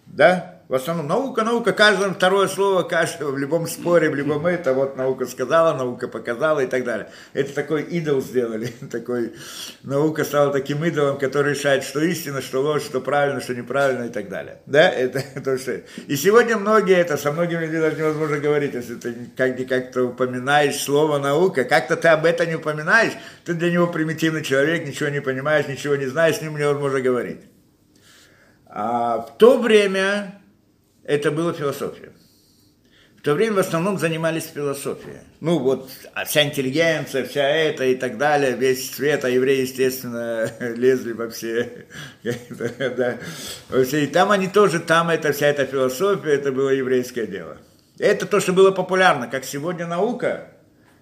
Да? В основном наука, наука, каждое второе слово, каждого в любом споре, в любом это, вот наука сказала, наука показала и так далее. Это такой идол сделали, такой, наука стала таким идолом, который решает, что истина, что ложь, что правильно, что неправильно и так далее. Да, это то, что... И сегодня многие это, со многими людьми даже невозможно говорить, если ты как-то как упоминаешь слово наука, как-то ты об этом не упоминаешь, ты для него примитивный человек, ничего не понимаешь, ничего не знаешь, с ним невозможно говорить. А в то время это была философия. В то время в основном занимались философией. Ну вот, вся интеллигенция, вся это и так далее, весь свет, а евреи, естественно, лезли во все. И там они тоже, там это вся эта философия, это было еврейское дело. Это то, что было популярно, как сегодня наука,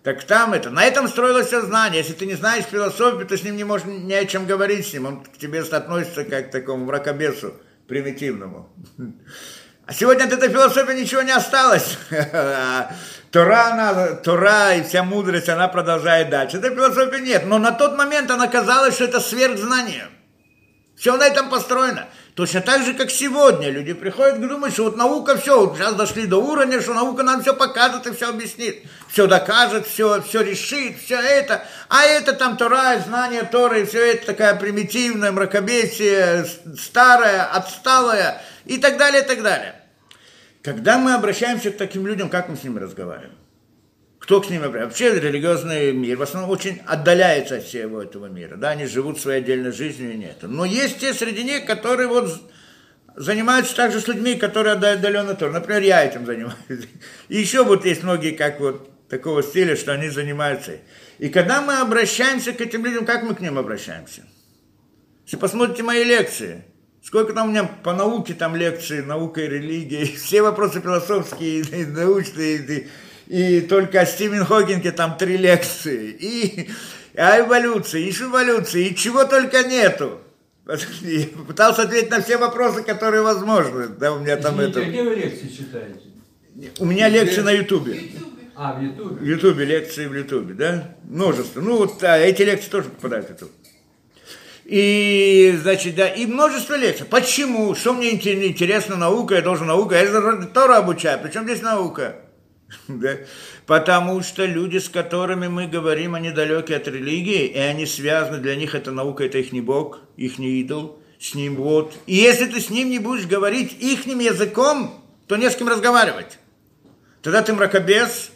Так там это, на этом строилось все знание. Если ты не знаешь философию, ты с ним не можешь ни о чем говорить с ним. Он к тебе относится как к такому мракобесу примитивному. А сегодня от этой философии ничего не осталось. Тора, она, Тора и вся мудрость, она продолжает дальше. Этой философии нет. Но на тот момент она казалась, что это сверхзнание. Все на этом построено. Точно так же, как сегодня. Люди приходят и думают, что вот наука все, вот сейчас дошли до уровня, что наука нам все покажет и все объяснит. Все докажет, все, все решит, все это. А это там Тора, знание Торы, все это такая примитивная, мракобесие, старая, отсталая и так далее, и так далее. Когда мы обращаемся к таким людям, как мы с ними разговариваем? Кто к ним обращается? Вообще религиозный мир в основном очень отдаляется от всего этого мира. Да, они живут своей отдельной жизнью и нет. Но есть те среди них, которые вот занимаются также с людьми, которые отдаленно тоже. Например, я этим занимаюсь. И еще вот есть многие, как вот такого стиля, что они занимаются. И когда мы обращаемся к этим людям, как мы к ним обращаемся? Если посмотрите мои лекции, Сколько там у меня по науке там лекции, наука и религия, все вопросы философские, и научные, и, и только о Стивен Хокинге там три лекции, и о эволюции, и эволюции, и чего только нету. И пытался ответить на все вопросы, которые возможны. Да, у меня там Извините, это... а где вы лекции читаете? У меня лекции на Ютубе. А, в Ютубе? В Ютубе, лекции в Ютубе, да? Множество. Ну, вот а, эти лекции тоже попадают в Ютуб. И, значит, да, и множество лекций. Почему? Что мне интересно наука, я должен наука, я же Тора обучаю, причем здесь наука? Да? Потому что люди, с которыми мы говорим, они далеки от религии, и они связаны, для них это наука, это их не Бог, их не идол, с ним вот. И если ты с ним не будешь говорить их языком, то не с кем разговаривать. Тогда ты мракобес,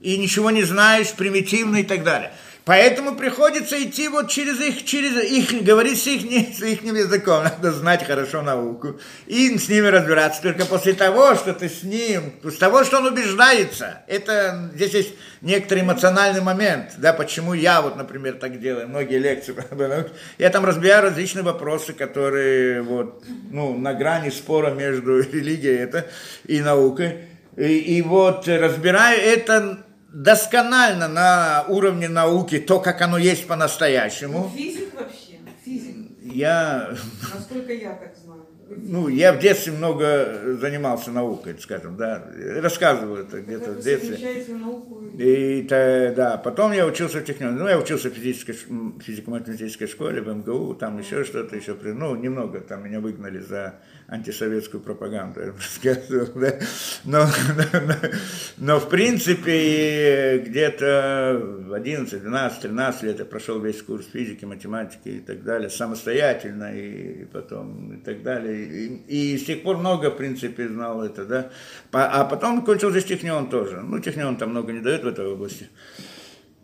и ничего не знаешь, примитивный и так далее. Поэтому приходится идти вот через их, через их, говорить с их, с их языком. Надо знать хорошо науку. И с ними разбираться. Только после того, что ты с ним, с того, что он убеждается. Это, здесь есть некоторый эмоциональный момент. Да, почему я вот, например, так делаю. Многие лекции. Я там разбираю различные вопросы, которые вот, ну, на грани спора между религией это, и наукой. И, и вот разбираю это досконально на уровне науки то, как оно есть по-настоящему. Физик вообще, физик, Я, насколько я так знаю. ну, я в детстве много занимался наукой, скажем, да, рассказываю это где-то в детстве. науку и... И то, да, потом я учился в техникуме, ну, я учился в физической, физико-математической школе, в МГУ, там еще что-то, еще, при- ну, немного, там меня выгнали за антисоветскую пропаганду, я бы сказал, да. но, но, но, в принципе, где-то в 11, 12, 13 лет я прошел весь курс физики, математики и так далее, самостоятельно, и, потом, и так далее, и, и с тех пор много, в принципе, знал это, да, а потом кончил здесь технион тоже, ну, технион там много не дает в этой области,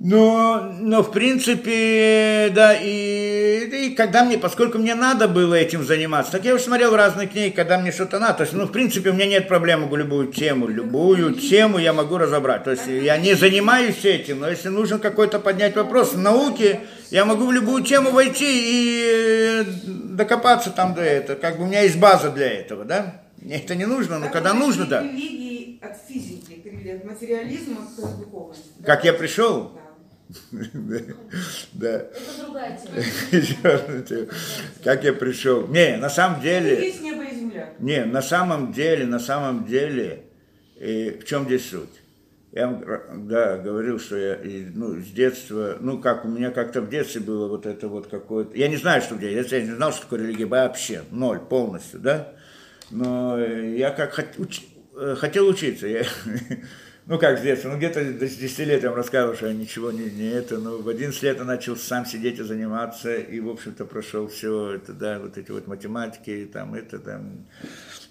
но, но в принципе, да, и, и когда мне, поскольку мне надо было этим заниматься, так я уже смотрел разные книги, когда мне что-то надо. То есть, ну, в принципе, у меня нет проблем, могу любую тему, любую тему я могу разобрать. То есть, я не занимаюсь этим, но если нужно какой-то поднять вопрос в науке, я могу в любую тему войти и докопаться там до этого. Как бы у меня есть база для этого, да? Мне это не нужно, но когда нужно, да. религии от физики, от материализма к духовности. Как я пришел, Да. Это другая тема. Как я пришел? Не, на самом деле, Есть небо и земля. не, на самом деле, на самом деле, в чем здесь суть? Я вам, да, говорил, что я ну, с детства, ну, как у меня как-то в детстве было вот это вот какое-то... Я не знаю, что в детстве, я не знал, что такое религия вообще, ноль, полностью, да? Но я как хот- уч- э, хотел учиться. Я, ну, как с детства, ну, где-то до 10 лет я вам рассказывал, что я ничего не, не это, но в 11 лет я начал сам сидеть и заниматься, и, в общем-то, прошел все это, да, вот эти вот математики, там, это, там,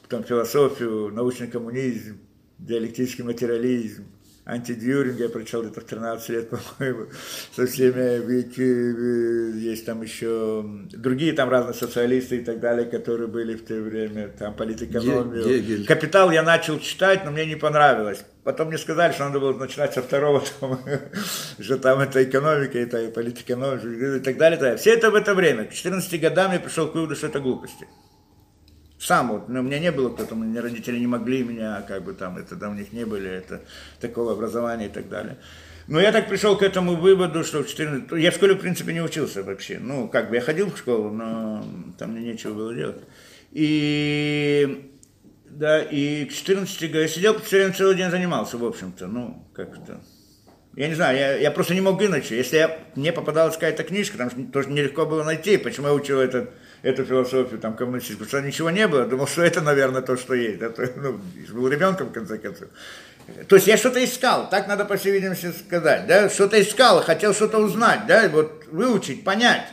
потом философию, научный коммунизм, диалектический материализм, антидьюринг я прочел где-то в 13 лет, по-моему, со всеми, ведь э, есть там еще другие там разные социалисты и так далее, которые были в то время, там политэкономию. Ге- Гегель. Капитал я начал читать, но мне не понравилось. Потом мне сказали, что надо было начинать со второго тома, что там это экономика, это политэкономия и так далее. так далее. Все это в это время. К 14 годам я пришел к выводу, что это глупости. Сам вот, но у меня не было кто-то, у меня родители не могли меня, как бы там, это, да, у них не были это, такого образования и так далее. Но я так пришел к этому выводу, что в 14... Я в школе, в принципе, не учился вообще. Ну, как бы я ходил в школу, но там мне нечего было делать. И да, и к 14 я сидел все время целый день занимался, в общем-то, ну, как-то. Я не знаю, я, я просто не мог иначе. Если я, мне попадалась какая-то книжка, там тоже нелегко было найти, почему я учил этот, эту философию там коммунистическую, что ничего не было, думал, что это, наверное, то, что есть. Это, ну, был ребенком, в конце концов. То есть я что-то искал, так надо, по всей видимости, сказать, да, что-то искал, хотел что-то узнать, да, вот выучить, понять.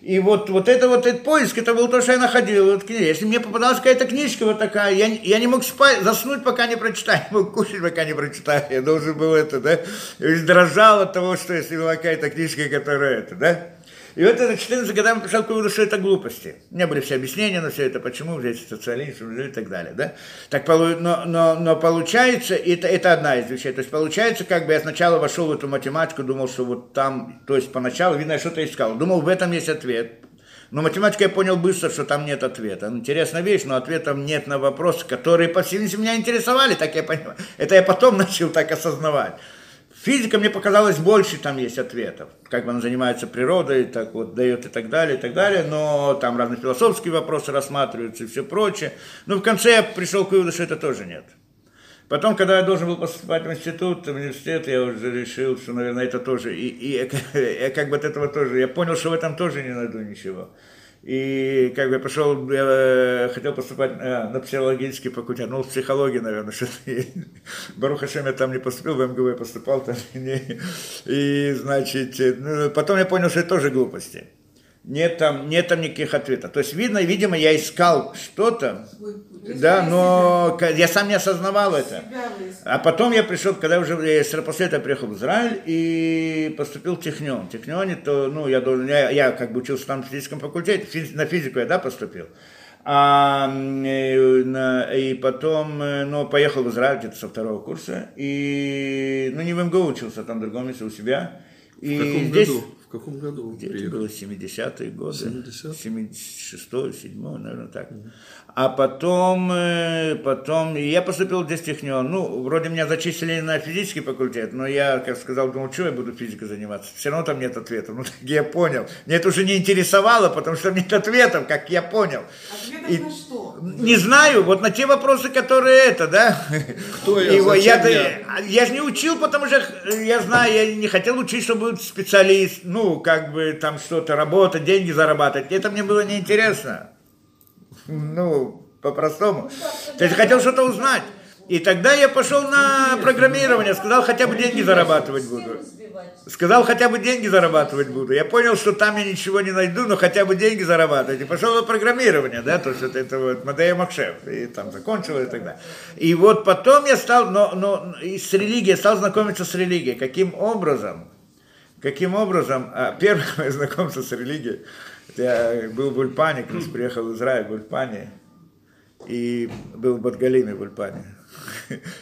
И вот, вот это вот этот поиск, это был то, что я находил вот. Если мне попадалась какая-то книжка вот такая, я, я не мог спать, заснуть, пока не прочитаю, не мог кушать, пока не прочитаю. Я должен был это, да, дрожал от того, что если была какая-то книжка, которая это, да. И вот это 14 годам пришел к выводу, что это глупости. У меня были все объяснения на все это, почему взять социализм и так далее. Да? Так, но, но, но получается, это, это одна из вещей. То есть получается, как бы я сначала вошел в эту математику, думал, что вот там, то есть поначалу, видно, я что-то искал. Думал, в этом есть ответ. Но математика я понял быстро, что там нет ответа. Интересная вещь, но ответа нет на вопросы, которые, по всей меня интересовали, так я понимаю. Это я потом начал так осознавать. Физика мне показалось больше там есть ответов. Как она занимается природой, так вот дает и так далее, и так далее. Но там разные философские вопросы рассматриваются и все прочее. Но в конце я пришел к выводу, что это тоже нет. Потом, когда я должен был поступать в институт, в университет, я уже решил, что, наверное, это тоже, и, и я как бы от этого тоже, я понял, что в этом тоже не найду ничего. И как бы пошел, я э, хотел поступать а, на психологический факультет, ну, в психологии, наверное, что-то. Баруха Шем я там не поступил, в МГУ поступал там. Не, и, значит, э, ну, потом я понял, что это тоже глупости. Нет там, нет там никаких ответов. То есть, видно, видимо, я искал что-то, да, но я сам не осознавал это. А потом я пришел, когда уже я после этого приехал в Израиль и поступил в Технион. В Технионе, то, ну, я должен, я, я как бы учился там в физическом факультете, физ, на физику я, да, поступил. А, и, и потом, э, ну, поехал в Израиль где-то со второго курса, и, ну, не в МГУ учился, а там в другом месте у себя. И в каком здесь, году? В каком году Где это было 70-е годы. 70 76 7 наверное, так. Угу. А потом, э, потом я поступил в Дестехнион. Ну, вроде меня зачислили на физический факультет, но я, как сказал, думал, что я буду физикой заниматься. Все равно там нет ответов. Ну, я понял. Мне это уже не интересовало, потому что нет ответов, как я понял. Ответов И, на что? Не знаю, вот на те вопросы, которые это, да. Кто я, Его, зачем я, я? я же не учил, потому что я знаю, я не хотел учить, чтобы быть специалист, ну, как бы там что-то работать, деньги зарабатывать. Это мне было неинтересно. Ну, по-простому. То есть хотел что-то узнать. И тогда я пошел на программирование, сказал, хотя бы деньги зарабатывать буду. Сказал, хотя бы деньги зарабатывать буду. Я понял, что там я ничего не найду, но хотя бы деньги зарабатывать. И пошел на программирование, да, то, что это, это вот Мадея Макшев. И там закончил и так далее. И вот потом я стал, но, но и с религией, стал знакомиться с религией. Каким образом? Каким образом? А, первое знакомство с религией, я был в Ульпане, когда приехал в Израиль в Ульпане, и был в Батгалиме в Ульпане.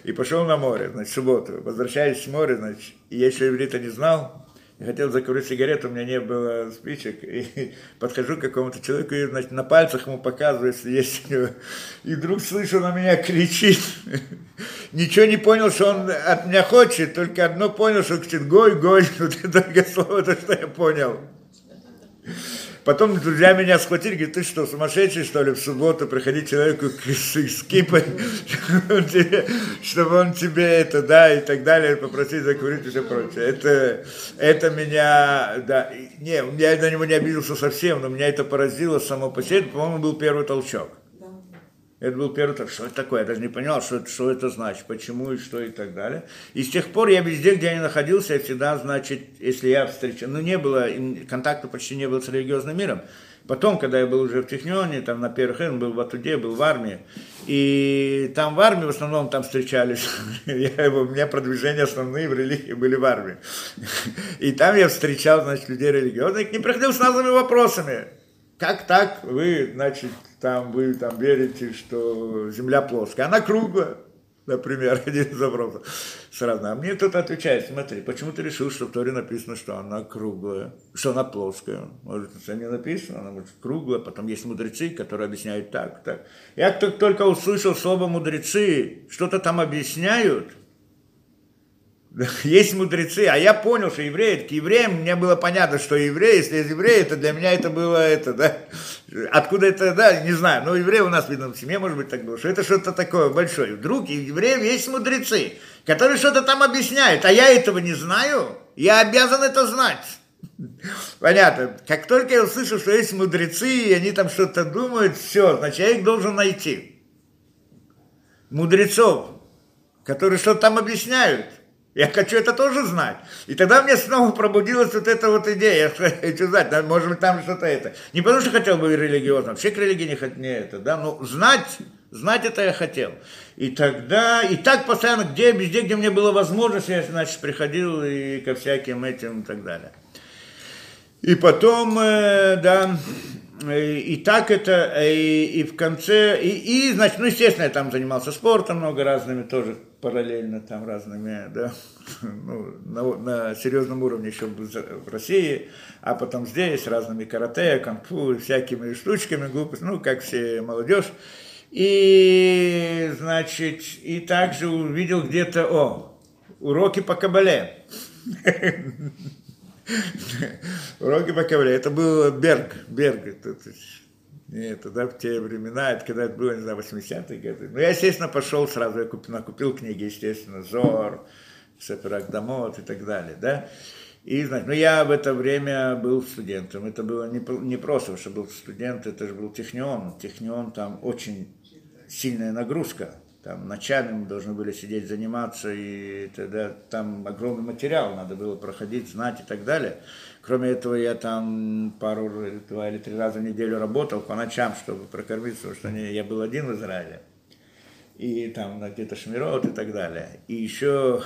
И пошел на море, значит, в субботу. Возвращаясь с моря, значит, и я еще иврита не знал, я хотел закурить сигарету, у меня не было спичек, и подхожу к какому-то человеку, и значит, на пальцах ему показываю, если есть у него. И вдруг слышу, на меня кричит. Ничего не понял, что он от меня хочет, только одно понял, что кричит «Гой, гой», вот это только слово, то, что я понял. Потом друзья меня схватили, говорят, ты что, сумасшедший, что ли, в субботу приходить человеку с, кипой, чтобы он тебе это, да, и так далее, попросить закурить и все прочее. Это, это меня, да, не, я на него не обиделся совсем, но меня это поразило само по себе, по-моему, был первый толчок. Это был первый так, что это такое? Я даже не понял, что это, что это значит, почему и что и так далее. И с тех пор я везде, где я не находился, я всегда, значит, если я встречал, ну не было, контакта почти не было с религиозным миром. Потом, когда я был уже в Технионе, там на первых он был в Атуде, был в армии, и там в армии в основном там встречались, я, у меня продвижения основные в религии были в армии. И там я встречал, значит, людей религиозных, не приходил с разными вопросами. Как так вы, значит, там вы там верите, что Земля плоская, она круглая, например, один из вопросов сразу. А мне кто-то отвечает, смотри, почему ты решил, что в Торе написано, что она круглая, что она плоская? Может, это не написано, она может круглая, потом есть мудрецы, которые объясняют так, так. Я только услышал слово мудрецы, что-то там объясняют, Есть мудрецы, а я понял, что евреи, к евреям, мне было понятно, что евреи, если есть евреи, то для меня это было это, да, откуда это, да, не знаю, но евреи у нас, видно, в семье, может быть, так было, что это что-то такое большое. Вдруг у евреев есть мудрецы, которые что-то там объясняют, а я этого не знаю, я обязан это знать. Понятно. Как только я услышал, что есть мудрецы, и они там что-то думают, все, значит, я их должен найти. Мудрецов, которые что-то там объясняют. Я хочу это тоже знать. И тогда мне снова пробудилась вот эта вот идея. Я хочу знать, да, может быть, там что-то это. Не потому что хотел быть религиозным, вообще к религии не, не это, да, но знать, знать это я хотел. И тогда, и так постоянно, где, везде, где мне было возможность, я, значит, приходил и ко всяким этим и так далее. И потом, э, да, и, и так это, и, и в конце, и, и, значит, ну, естественно, я там занимался спортом много разными тоже, параллельно там разными, да, ну, на, на серьезном уровне еще в России, а потом здесь разными карате, конфу, всякими штучками, глупость, ну, как все молодежь. И, значит, и также увидел где-то, о, уроки по кабале. Уроки кабале. Это был Берг, Берг. Это, это, да, в те времена, это когда это было, не знаю, 80-е годы. Ну, я, естественно, пошел сразу, я купил, накупил книги, естественно, Зор, Сеперак Дамот и так далее, да. И, знаете, ну, я в это время был студентом. Это было не, не просто, что был студент, это же был технион. Технион там очень сильная нагрузка. Там ночами мы должны были сидеть, заниматься, и тогда там огромный материал надо было проходить, знать и так далее. Кроме этого, я там пару, два или три раза в неделю работал по ночам, чтобы прокормиться, потому что я был один в Израиле. И там где-то шмирот и так далее. И еще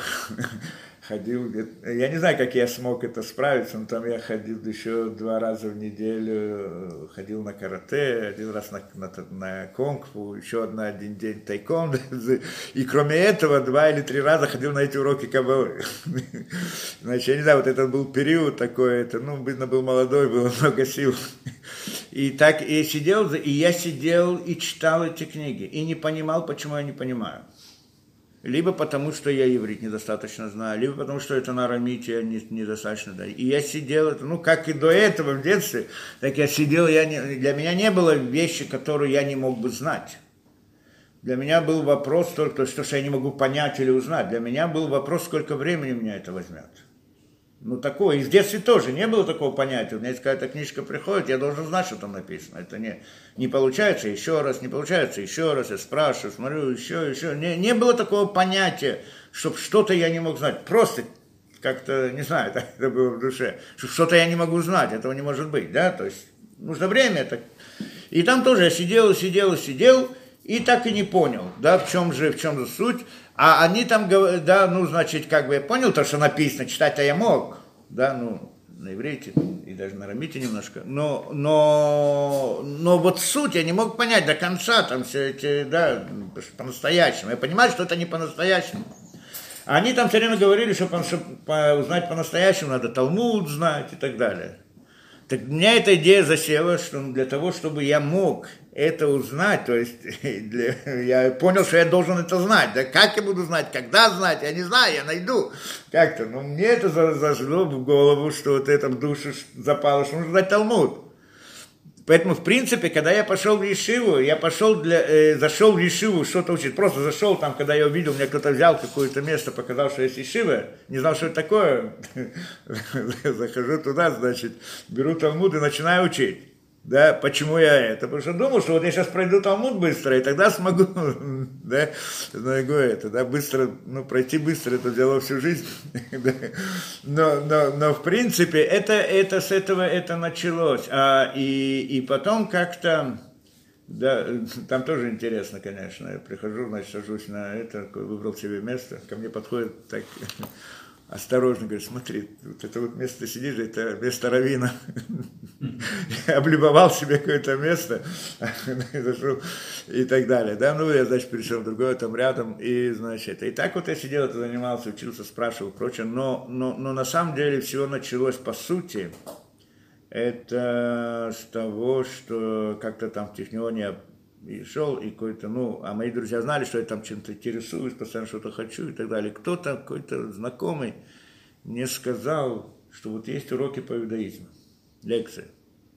ходил, я не знаю, как я смог это справиться, но там я ходил еще два раза в неделю, ходил на карате, один раз на, на, на конгфу, еще одна, один день тайкондо, и кроме этого два или три раза ходил на эти уроки кабалы. Значит, я не знаю, вот это был период такой, это, ну, видно, был молодой, было много сил. И так и сидел, и я сидел и читал эти книги, и не понимал, почему я не понимаю либо потому, что я иврит недостаточно знаю, либо потому, что это на арамите я недостаточно да. И я сидел, ну, как и до этого в детстве, так я сидел, я не, для меня не было вещи, которые я не мог бы знать. Для меня был вопрос только, что, что я не могу понять или узнать. Для меня был вопрос, сколько времени меня это возьмет. Ну, такое. И в детстве тоже не было такого понятия. У меня есть какая-то книжка приходит, я должен знать, что там написано. Это не, не получается еще раз, не получается еще раз. Я спрашиваю, смотрю, еще, еще. Не, не было такого понятия, чтобы что-то я не мог знать. Просто как-то, не знаю, так это было в душе, что что-то я не могу знать, этого не может быть, да, то есть нужно время. Это... И там тоже я сидел, сидел, сидел, и так и не понял, да, в чем же, в чем же суть. А они там, да, ну, значит, как бы я понял то, что написано, читать-то я мог, да, ну, на иврите и даже на рамите немножко, но, но, но вот суть я не мог понять до конца, там все эти, да, по-настоящему. Я понимаю, что это не по-настоящему. Они там все время говорили, что узнать по-настоящему надо Талмуд знать и так далее. Так меня эта идея засела, что для того, чтобы я мог это узнать, то есть для, я понял, что я должен это знать. Да как я буду знать, когда знать, я не знаю, я найду как-то. Но мне это зашло в голову, что вот это в душу запало, что нужно знать Талмуд. Поэтому, в принципе, когда я пошел в Ешиву, я пошел для, э, зашел в Ешиву что-то учить. Просто зашел там, когда я увидел, мне кто-то взял какое-то место, показал, что есть Ешива, не знал, что это такое. Захожу туда, значит, беру Талмуд и начинаю учить. Да, почему я это? Потому что думал, что вот я сейчас пройду Талмуд быстро, и тогда смогу, да, могу это, да, быстро, ну, пройти быстро, это взяло всю жизнь. да. но, но, но, в принципе, это, это с этого это началось. А, и, и потом как-то, да, там тоже интересно, конечно. Я прихожу, значит, сажусь на это, выбрал себе место, ко мне подходит так осторожно говорит, смотри, вот это вот место сидишь, это место равина. Я облюбовал себе какое-то место, и так далее. Да, ну, я, значит, перешел в другое, там рядом, и, значит, и так вот я сидел, это занимался, учился, спрашивал, прочее, но, но, но на самом деле все началось, по сути, это с того, что как-то там в Технионе и шел, и какой-то, ну, а мои друзья знали, что я там чем-то интересуюсь, постоянно что-то хочу и так далее. Кто-то, какой-то знакомый мне сказал, что вот есть уроки по иудаизму, лекции.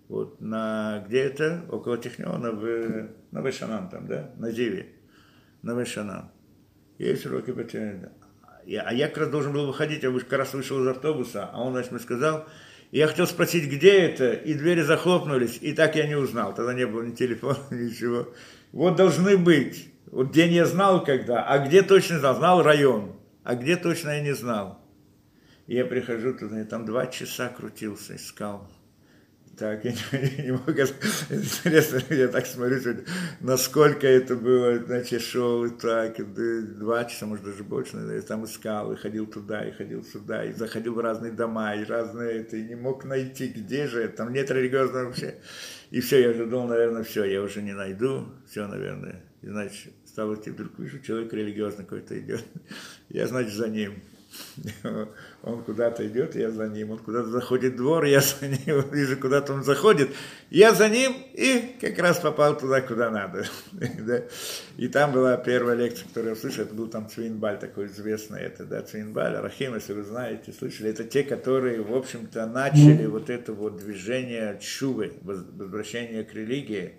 Вот на, где это? Около Техниона, в, на Вешанан там, да? На Зиве. На Вешанан. Есть уроки по иудаизму. А я как раз должен был выходить, я как раз вышел из автобуса, а он, значит, мне сказал, я хотел спросить, где это, и двери захлопнулись, и так я не узнал. Тогда не было ни телефона, ничего. Вот должны быть. Вот день я знал когда, а где точно знал? Знал район, а где точно я не знал. Я прихожу туда, и там два часа крутился, искал. Так, я не, не могу интересно, я так смотрю, насколько это было, значит, шел так, два часа, может, даже больше, я там искал, и ходил туда, и ходил сюда, и заходил в разные дома, и разные это, и не мог найти, где же, там нет религиозного вообще. И все, я уже думал, наверное, все, я уже не найду, все, наверное. И, значит, стал идти, вдруг вижу, человек религиозный какой-то идет. Я, значит, за ним. Он куда-то идет, я за ним. Он куда-то заходит в двор, я за ним. Вижу, куда-то он заходит. Я за ним и как раз попал туда, куда надо. И там была первая лекция, которую я услышал. Это был там Цвинбаль такой известный. Это, да, Цвинбаль, Рахим, если вы знаете, слышали. Это те, которые, в общем-то, начали вот это вот движение чувы, возвращение к религии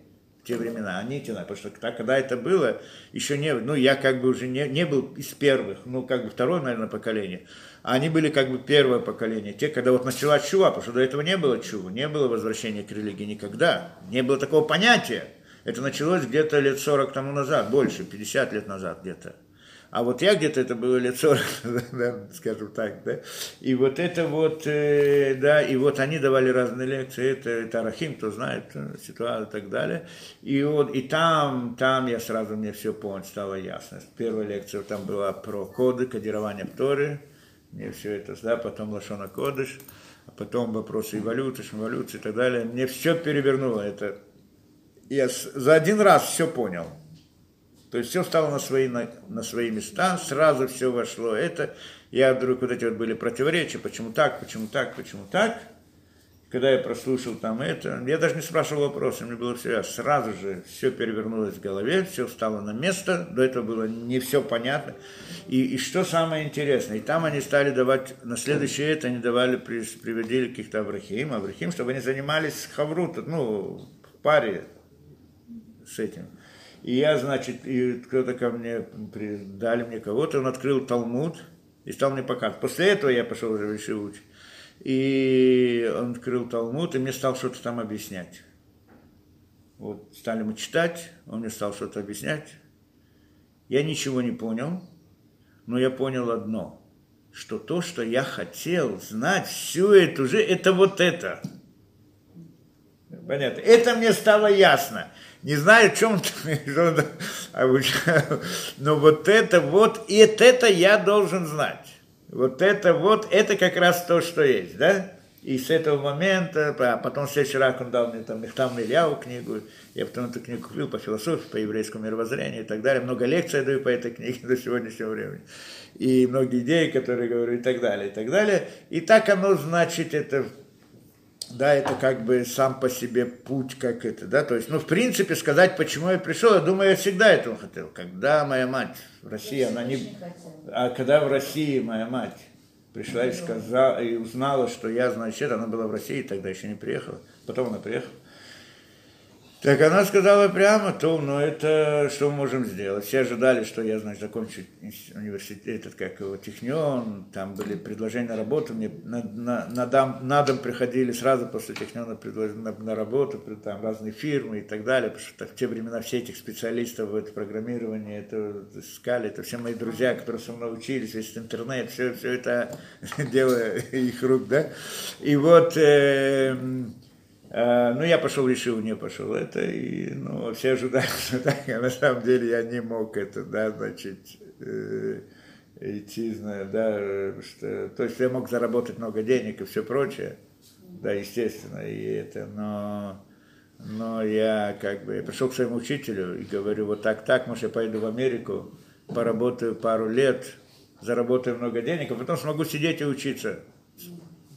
те времена, они те, потому что когда это было, еще не, ну, я как бы уже не, не был из первых, ну, как бы второе, наверное, поколение, а они были как бы первое поколение, те, когда вот началась чува, потому что до этого не было чува, не было возвращения к религии никогда, не было такого понятия, это началось где-то лет 40 тому назад, больше, 50 лет назад где-то. А вот я где-то это было лет 40, да, скажем так, да. И вот это вот, э, да, и вот они давали разные лекции, это, это Арахим, кто знает э, ситуацию и так далее. И вот, и там, там я сразу, мне все понял, стало ясно. Первая лекция там была про коды, кодирование Торы, мне все это, да, потом Лашона Кодыш, а потом вопросы эволюции, эволюции и так далее. Мне все перевернуло это. Я за один раз все понял. То есть все стало на свои, на, на свои места, сразу все вошло. Это, я вдруг, вот эти вот были противоречия, почему так, почему так, почему так. Когда я прослушал там это, я даже не спрашивал вопросы, мне было все, сразу же все перевернулось в голове, все стало на место, до этого было не все понятно. И, и что самое интересное, и там они стали давать, на следующее это они давали, приводили каких-то Аврахим, Аврахим, чтобы они занимались хаврут, ну, в паре с этим. И я, значит, и кто-то ко мне, дали мне кого-то, он открыл Талмуд и стал мне показывать. После этого я пошел уже в учить. И он открыл Талмуд, и мне стал что-то там объяснять. Вот стали мы читать, он мне стал что-то объяснять. Я ничего не понял, но я понял одно, что то, что я хотел знать, всю эту же, это вот это. Понятно. Это мне стало ясно не знаю, в чем но вот это вот, и это я должен знать. Вот это вот, это как раз то, что есть, да? И с этого момента, а потом в следующий раз он дал мне там Мехтам Ильяу книгу, я потом эту книгу купил по философии, по еврейскому мировоззрению и так далее. Много лекций я даю по этой книге до сегодняшнего времени. И многие идеи, которые говорю, и так далее, и так далее. И так оно, значит, это да, это как бы сам по себе путь, как это, да, то есть, ну, в принципе, сказать, почему я пришел, я думаю, я всегда этого хотел. Когда моя мать в России, она не... А когда в России моя мать пришла и сказала, и узнала, что я, значит, она была в России, тогда еще не приехала, потом она приехала, так она сказала прямо, то, ну это что мы можем сделать? Все ожидали, что я, значит, закончу университет, этот, как его, технион, там были предложения на работу, мне на, на, на, дом, на дом приходили сразу после техниона на, на работу, там разные фирмы и так далее, потому что в те времена все этих специалистов в это программирование, это искали, это все мои друзья, которые со мной учились, весь интернет, все, все это дело их рук, да. И вот... Э, ну, я пошел, решил, не пошел это, и, ну, все ожидали, что так, а на самом деле я не мог это, да, значит, э, идти, знаю, да, что, то есть я мог заработать много денег и все прочее, да, естественно, и это, но, но я как бы, я пришел к своему учителю и говорю, вот так, так, может, я пойду в Америку, поработаю пару лет, заработаю много денег, а потом смогу сидеть и учиться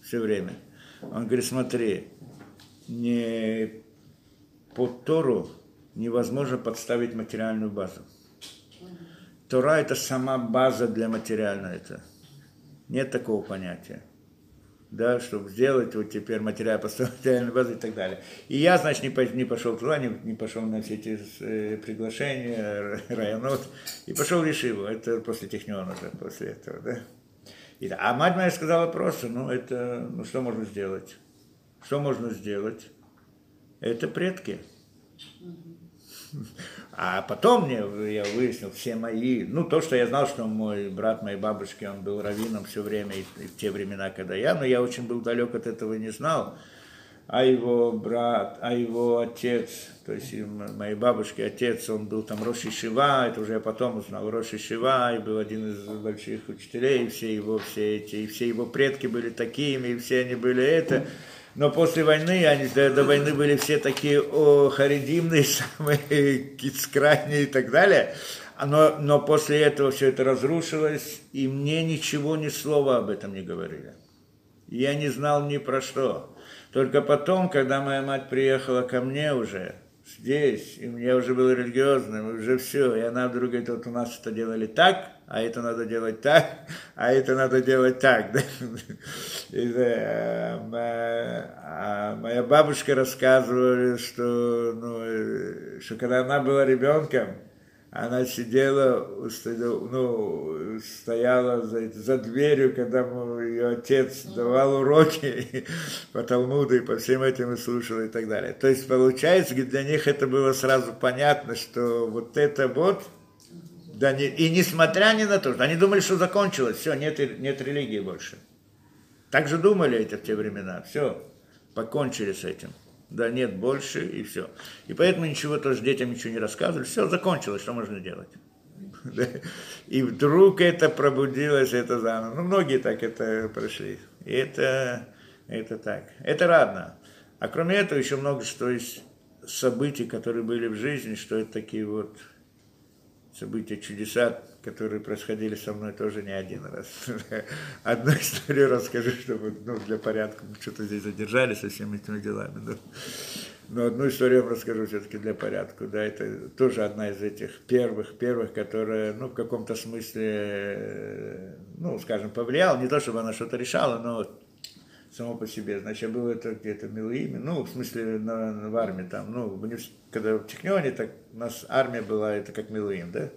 все время. Он говорит, смотри, не по Тору невозможно подставить материальную базу. Тора – это сама база для материального. Это. Нет такого понятия. Да, чтобы сделать вот теперь материал, поставить материальную базу и так далее. И я, значит, не, не пошел туда, не, не пошел на все эти э, приглашения, районот, и пошел в Ешиву. Это после Техниона уже, после этого, да. И, а мать моя сказала просто, ну, это, ну, что можно сделать? Что можно сделать? Это предки. А потом мне, я выяснил, все мои, ну, то, что я знал, что мой брат моей бабушки, он был раввином все время, и, и в те времена, когда я, но я очень был далек от этого не знал. А его брат, а его отец, то есть моей бабушки отец, он был там Роши Шива, это уже я потом узнал, Роши Шива, и был один из больших учителей, и все его, все эти, и все его предки были такими, и все они были это но после войны, они до, войны были все такие о, харидимные, самые крайние и так далее. Но, но после этого все это разрушилось, и мне ничего, ни слова об этом не говорили. Я не знал ни про что. Только потом, когда моя мать приехала ко мне уже, здесь, и мне уже было религиозным, уже все, и она вдруг говорит, вот у нас это делали так, а это надо делать так, а это надо делать так. Да? И, да, а моя бабушка рассказывала, что, ну, что когда она была ребенком, она сидела, ну, стояла за, за дверью, когда ее отец давал уроки по Талмуду и по всем этим и слушала и так далее. То есть, получается, для них это было сразу понятно, что вот это вот, да, не, и несмотря ни на то, что они думали, что закончилось, все, нет, нет религии больше. Так же думали эти в те времена, все, покончили с этим да нет больше, и все. И поэтому ничего тоже детям ничего не рассказывали, все, закончилось, что можно делать. И вдруг это пробудилось, это заново. Ну, многие так это прошли. И это, это так. Это радно. А кроме этого еще много что есть событий, которые были в жизни, что это такие вот события, чудеса, которые происходили со мной тоже не один раз. Одну историю расскажу, чтобы ну, для порядка мы что-то здесь задержались со всеми этими делами. Но, но одну историю вам расскажу все-таки для порядка. Да, это тоже одна из этих первых, первых, которая, ну, в каком-то смысле, ну, скажем, повлияла. Не то, чтобы она что-то решала, но само по себе. Значит, я был это где-то в Милуиме, ну, в смысле, на, на, в армии там, ну, в когда в Технионе, так у нас армия была, это как Милуим, да?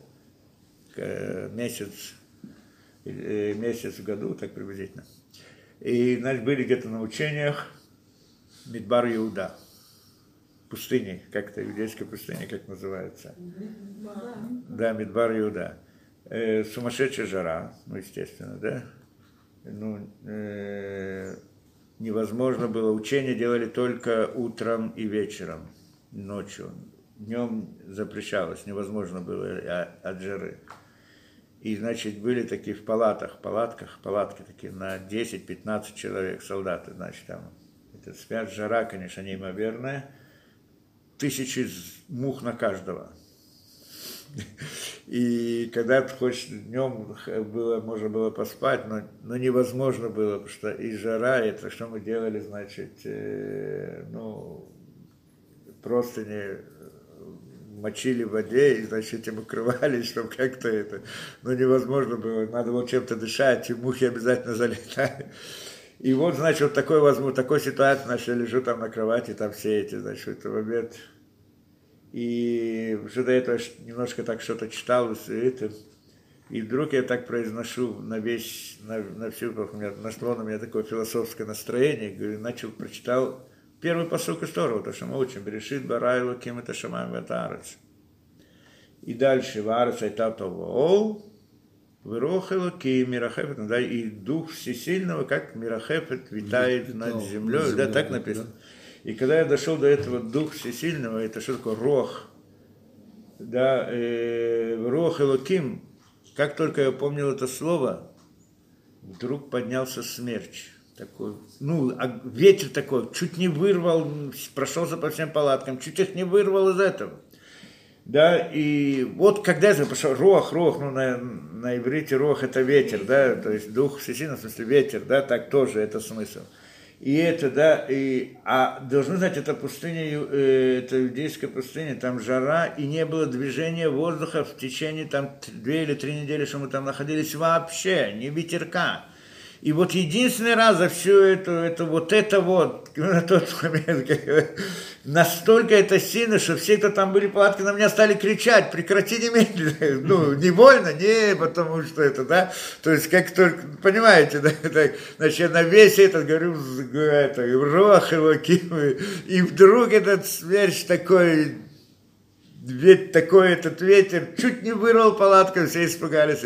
месяц, э, месяц в году, так приблизительно. И, значит, были где-то на учениях Мидбар Иуда, пустыни, как это, иудейская пустыня, как называется. Да, Мидбар Иуда. Э, сумасшедшая жара, ну, естественно, да. Ну, э, невозможно было. Учения делали только утром и вечером, ночью. Днем запрещалось, невозможно было от жары. И, значит, были такие в палатах, палатках, палатки такие на 10-15 человек, солдаты, значит, там. Это спят, жара, конечно, неимоверная. Тысячи мух на каждого. И когда хочешь днем было, можно было поспать, но, но невозможно было, потому что и жара, и это что мы делали, значит, э, ну, просто не мочили в воде и, значит, этим укрывались, чтобы как-то это, ну, невозможно было, надо было чем-то дышать, и мухи обязательно залетали. И вот, значит, вот такой, такой ситуации, значит, я лежу там на кровати, там все эти, значит, в обед. И уже до этого немножко так что-то читал, и это, и вдруг я так произношу на весь, на, на всю, у меня нашло на меня такое философское настроение, говорю, начал, прочитал Первый посыл из Тору, то, что мы учим, Берешит Барайлу, кем это Шамам Ватарец. И дальше, Варец Айтатова Ол, Вырохело ки Мирахефет, да, и дух всесильного, как Мирахефет, витает над землей, да, так написано. И когда я дошел до этого дух всесильного, это что такое рох, да, э, рох Элоким, как только я помнил это слово, вдруг поднялся смерч такой, ну, а ветер такой, чуть не вырвал, прошелся по всем палаткам, чуть их не вырвал из этого. Да, и вот когда я пошел, рох, рох, ну, на, на иврите рох это ветер, да, то есть дух всесильный, в смысле ветер, да, так тоже это смысл. И это, да, и, а должны знать, это пустыня, э, это иудейская пустыня, там жара, и не было движения воздуха в течение там две или три недели, что мы там находились вообще, ни ветерка. И вот единственный раз за всю эту, это вот это вот, на тот момент, настолько это сильно, что все, кто там были палатки, на меня стали кричать, прекрати немедленно, ну, невольно, не потому что это, да, то есть как только, понимаете, да, так, значит, на весь этот, говорю, это, рох его и вдруг этот смерч такой, ведь такой этот ветер, чуть не вырвал палатку, все испугались.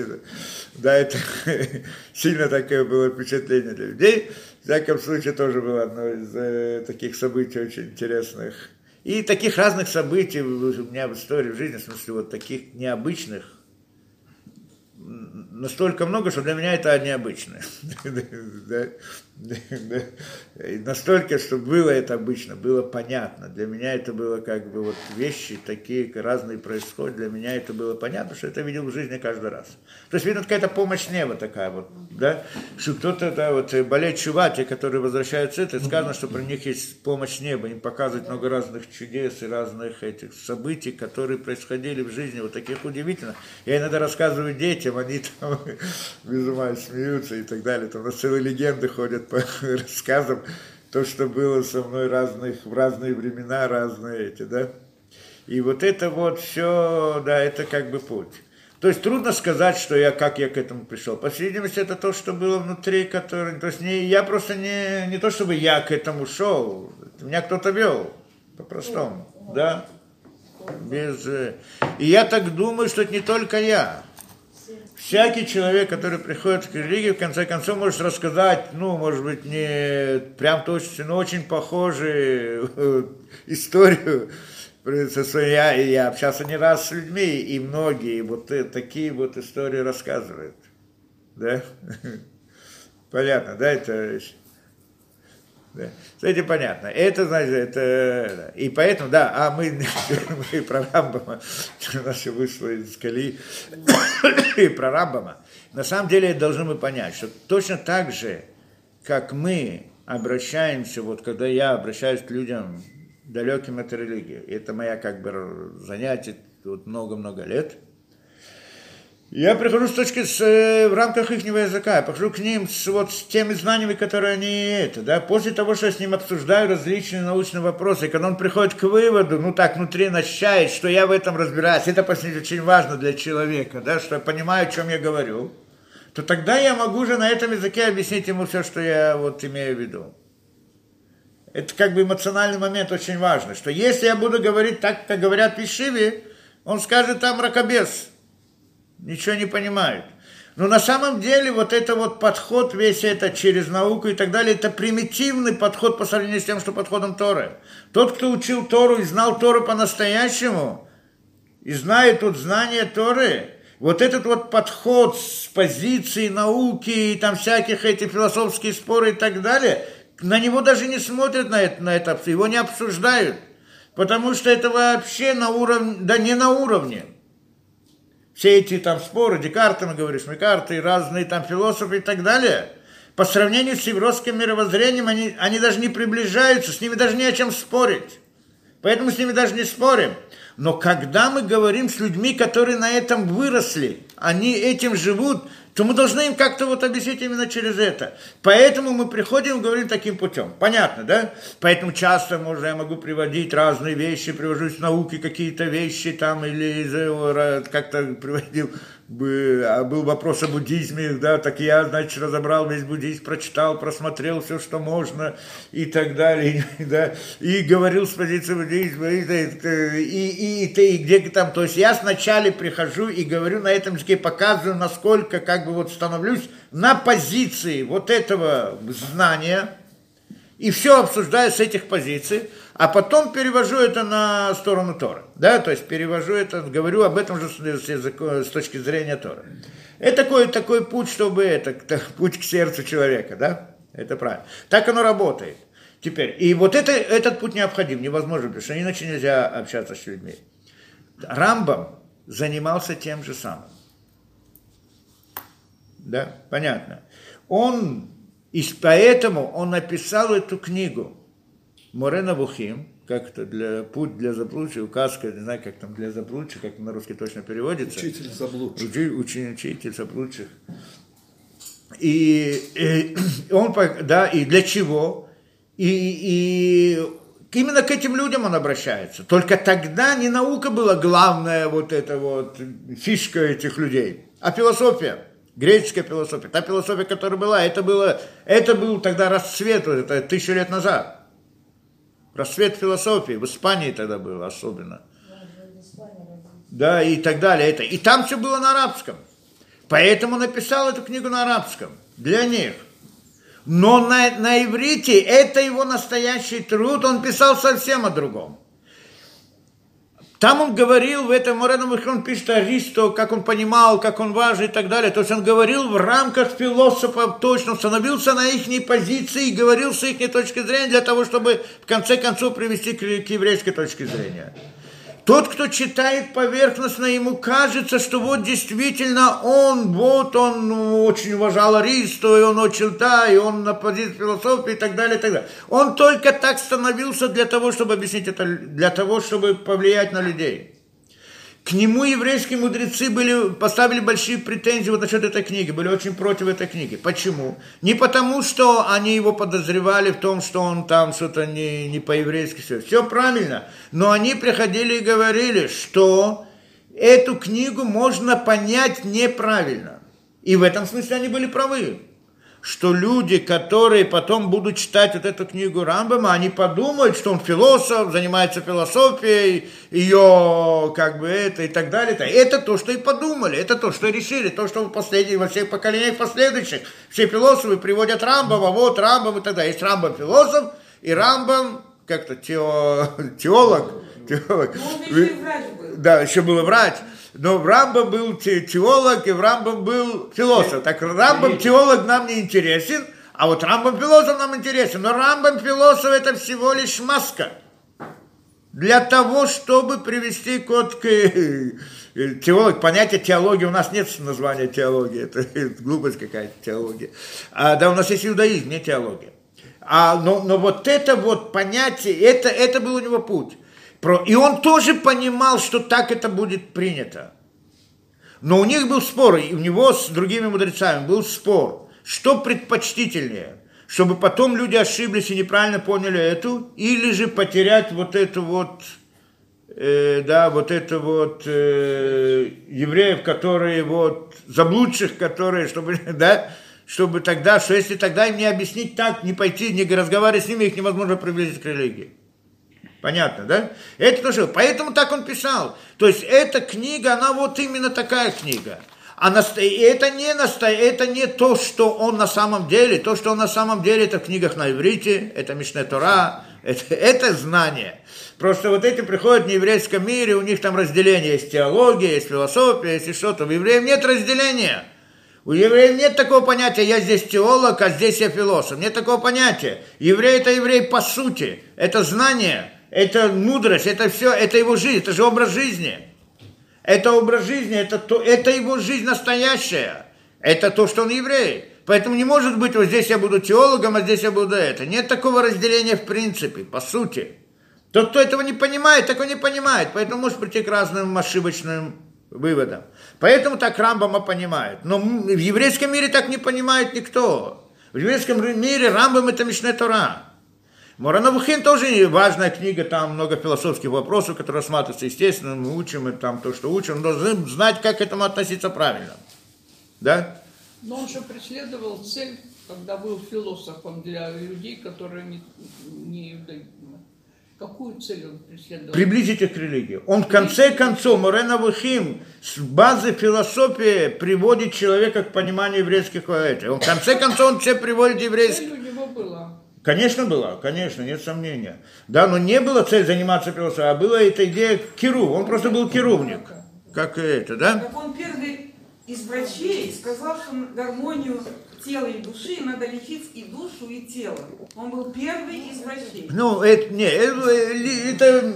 Да, это сильно такое было впечатление для людей. В всяком случае, тоже было одно из э, таких событий очень интересных. И таких разных событий у меня в истории, в жизни, в смысле, вот таких необычных, настолько много, что для меня это необычно. Настолько, что было это обычно, было понятно. Для меня это было как бы вот вещи такие разные происходят. Для меня это было понятно, что это видел в жизни каждый раз. То есть, видно, какая-то помощь неба такая вот, да, что кто-то, да, вот болеет чува, те, которые возвращаются, это сказано, что про них есть помощь неба, им показывают много разных чудес и разных этих событий, которые происходили в жизни, вот таких удивительных. Я иногда рассказываю детям, они там без ума смеются и так далее, там у нас целые легенды ходят по рассказам, то, что было со мной разных, в разные времена, разные эти, да. И вот это вот все, да, это как бы путь. То есть трудно сказать, что я, как я к этому пришел. По всей видимости, это то, что было внутри, который, то есть не, я просто не, не то, чтобы я к этому шел, меня кто-то вел, по-простому, да, без... Э, и я так думаю, что это не только я. Всякий человек, который приходит к религии, в конце концов, может рассказать, ну, может быть, не прям точно, но очень похожую э, историю я, я общался не раз с людьми, и многие вот такие вот истории рассказывают. Да? Понятно, да, это... Да. Кстати, понятно. Это, значит, это... И поэтому, да, а мы, мы про Рамбама, у нас все вышло из Кали, и про Рамбама. На самом деле, должны мы понять, что точно так же, как мы обращаемся, вот когда я обращаюсь к людям, далеким от религии. Это моя как бы занятие тут много-много лет. Я прихожу с точки, с, э, в рамках их языка, я прихожу к ним с, вот, с теми знаниями, которые они это, да, после того, что я с ним обсуждаю различные научные вопросы, когда он приходит к выводу, ну так внутри ощущает, что я в этом разбираюсь, это после очень важно для человека, да, что я понимаю, о чем я говорю, то тогда я могу же на этом языке объяснить ему все, что я вот имею в виду. Это как бы эмоциональный момент очень важный, что если я буду говорить так, как говорят в он скажет там ракобес, ничего не понимает. Но на самом деле вот это вот подход, весь это через науку и так далее, это примитивный подход по сравнению с тем, что подходом Торы. Тот, кто учил Тору и знал Тору по-настоящему, и знает тут знание Торы, вот этот вот подход с позиции науки и там всяких этих философских споры и так далее – на него даже не смотрят на это, на это, его не обсуждают, потому что это вообще на уровне, да не на уровне. Все эти там споры, Декарта, мы говоришь, Мекарты, разные там философы и так далее, по сравнению с еврейским мировоззрением, они, они даже не приближаются, с ними даже не о чем спорить. Поэтому с ними даже не спорим. Но когда мы говорим с людьми, которые на этом выросли, они этим живут, то мы должны им как-то вот объяснить именно через это. Поэтому мы приходим и говорим таким путем. Понятно, да? Поэтому часто, может, я могу приводить разные вещи, привожу из науки какие-то вещи там, или как-то приводил был вопрос о буддизме, да, так я, значит, разобрал весь буддизм, прочитал, просмотрел все, что можно и так далее, да, и говорил с позиции буддизма, и, и, и, и, и где там, то есть я сначала прихожу и говорю на этом языке, показываю, насколько как бы вот становлюсь на позиции вот этого знания, и все обсуждаю с этих позиций, а потом перевожу это на сторону Тора. Да, то есть перевожу это, говорю об этом же с, языка, с точки зрения Тора. Это такой, такой путь, чтобы это, путь к сердцу человека, да? Это правильно. Так оно работает. Теперь, и вот это, этот путь необходим, невозможно, потому что иначе нельзя общаться с людьми. Рамбам занимался тем же самым. Да, понятно. Он И поэтому он написал эту книгу Морена Бухим, как это для путь для заблудших, указка, не знаю, как там для заблудших, как на русский точно переводится. Учитель заблудших. Учи, учи, учитель заблудших. И, и он, да, и для чего? И, и именно к этим людям он обращается. Только тогда не наука была главная вот эта вот фишка этих людей, а философия, греческая философия. Та философия, которая была, это, было, это был тогда расцвет, это тысячу лет назад. Расцвет философии в Испании тогда был особенно. Да, и так далее. Это. И там все было на арабском. Поэтому написал эту книгу на арабском. Для них. Но на, на иврите это его настоящий труд, он писал совсем о другом. Там он говорил, в этом Мореном он пишет Аристо, как он понимал, как он важен и так далее. То есть он говорил в рамках философов точно, становился на их позиции и говорил с их точки зрения для того, чтобы в конце концов привести к, к еврейской точке зрения. Тот, кто читает поверхностно, ему кажется, что вот действительно он, вот он ну, очень уважал Аристо, и он очень, да, и он на позиции философии и так далее, и так далее. Он только так становился для того, чтобы объяснить это, для того, чтобы повлиять на людей. К нему еврейские мудрецы были, поставили большие претензии вот насчет этой книги, были очень против этой книги. Почему? Не потому, что они его подозревали в том, что он там что-то не, не по-еврейски все. Все правильно. Но они приходили и говорили, что эту книгу можно понять неправильно. И в этом смысле они были правы что люди, которые потом будут читать вот эту книгу Рамбама, они подумают, что он философ, занимается философией, ее как бы это и так далее. Это то, что и подумали, это то, что и решили, то, что в последних, во всех поколениях последующих все философы приводят Рамбама, вот Рамбам и так далее. Есть Рамбам философ и Рамбам как-то тео, теолог. теолог. Он еще и врач был. Да, еще был врач. Но Рамбам был теолог, и Рамбам был философ. Так Рамбам теолог нам не интересен, а вот Рамбам философ нам интересен. Но Рамбам философ это всего лишь маска. Для того, чтобы привести код к теолог, понятие теологии, у нас нет названия теологии, это, это глупость какая-то теология. А, да, у нас есть иудаизм, не теология. А, но, но вот это вот понятие, это, это был у него путь. И он тоже понимал, что так это будет принято. Но у них был спор, и у него с другими мудрецами был спор, что предпочтительнее, чтобы потом люди ошиблись и неправильно поняли эту, или же потерять вот эту вот, э, да, вот это вот э, евреев, которые вот, заблудших, которые, чтобы, да, чтобы тогда, что если тогда им не объяснить так, не пойти, не разговаривать с ними, их невозможно приблизить к религии. Понятно, да? Это тоже. Поэтому так он писал. То есть эта книга, она вот именно такая книга. А наста... это, не наста... это не то, что он на самом деле. То, что он на самом деле, это в книгах на иврите, это Мишне Тора, это, это знание. Просто вот эти приходят в нееврейском мире, у них там разделение, есть теология, есть философия, есть что-то. У евреев нет разделения. У евреев нет такого понятия, я здесь теолог, а здесь я философ. Нет такого понятия. Еврей это еврей по сути. Это знание это мудрость, это все, это его жизнь, это же образ жизни. Это образ жизни, это, то, это его жизнь настоящая. Это то, что он еврей. Поэтому не может быть, вот здесь я буду теологом, а здесь я буду это. Нет такого разделения в принципе, по сути. Тот, кто этого не понимает, такой не понимает. Поэтому может прийти к разным ошибочным выводам. Поэтому так Рамбама понимает. Но в еврейском мире так не понимает никто. В еврейском мире Рамбам это Мишне Тора. Моранавухин тоже важная книга, там много философских вопросов, которые рассматриваются, естественно, мы учим и там то, что учим, но должны знать, как к этому относиться правильно. Да? Но он же преследовал цель, когда был философом для людей, которые не, не. Какую цель он преследовал? Приблизить их к религии. Он в конце концов, Морена Вухим, с базы философии приводит человека к пониманию еврейских поэтов. Он в конце концов, он все приводит еврейских. Цель у него была Конечно, была, конечно, нет сомнения. Да, но не было цель заниматься философией, а была эта идея Киру. Он просто был кирувник. Как это, да? Как он первый из врачей сказал, что гармонию тела и души надо лечить и душу, и тело. Он был первый из врачей. Ну, это, не, это, это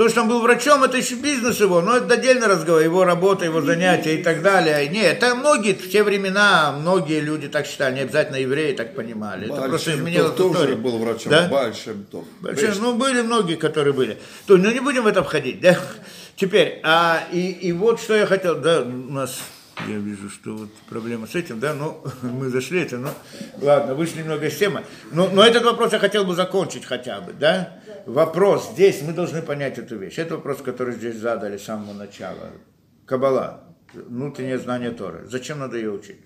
То, что он был врачом, это еще бизнес его, но это отдельно разговор, его работа, его занятия и так далее. Нет, это многие, в те времена, многие люди так считали, не обязательно евреи так понимали. Это просто изменилось тоже был врачом. Да? Большим то. Большой, ну, были многие, которые были. То, ну, не будем в это входить, да? Теперь, а, и, и вот что я хотел, да, у нас, я вижу, что вот проблема с этим, да, ну, мы зашли это, ну, ладно, вышли немного из темы. Но, но этот вопрос я хотел бы закончить хотя бы, да? Вопрос здесь, мы должны понять эту вещь. Это вопрос, который здесь задали с самого начала. Кабала, внутреннее знание Торы. Зачем надо ее учить?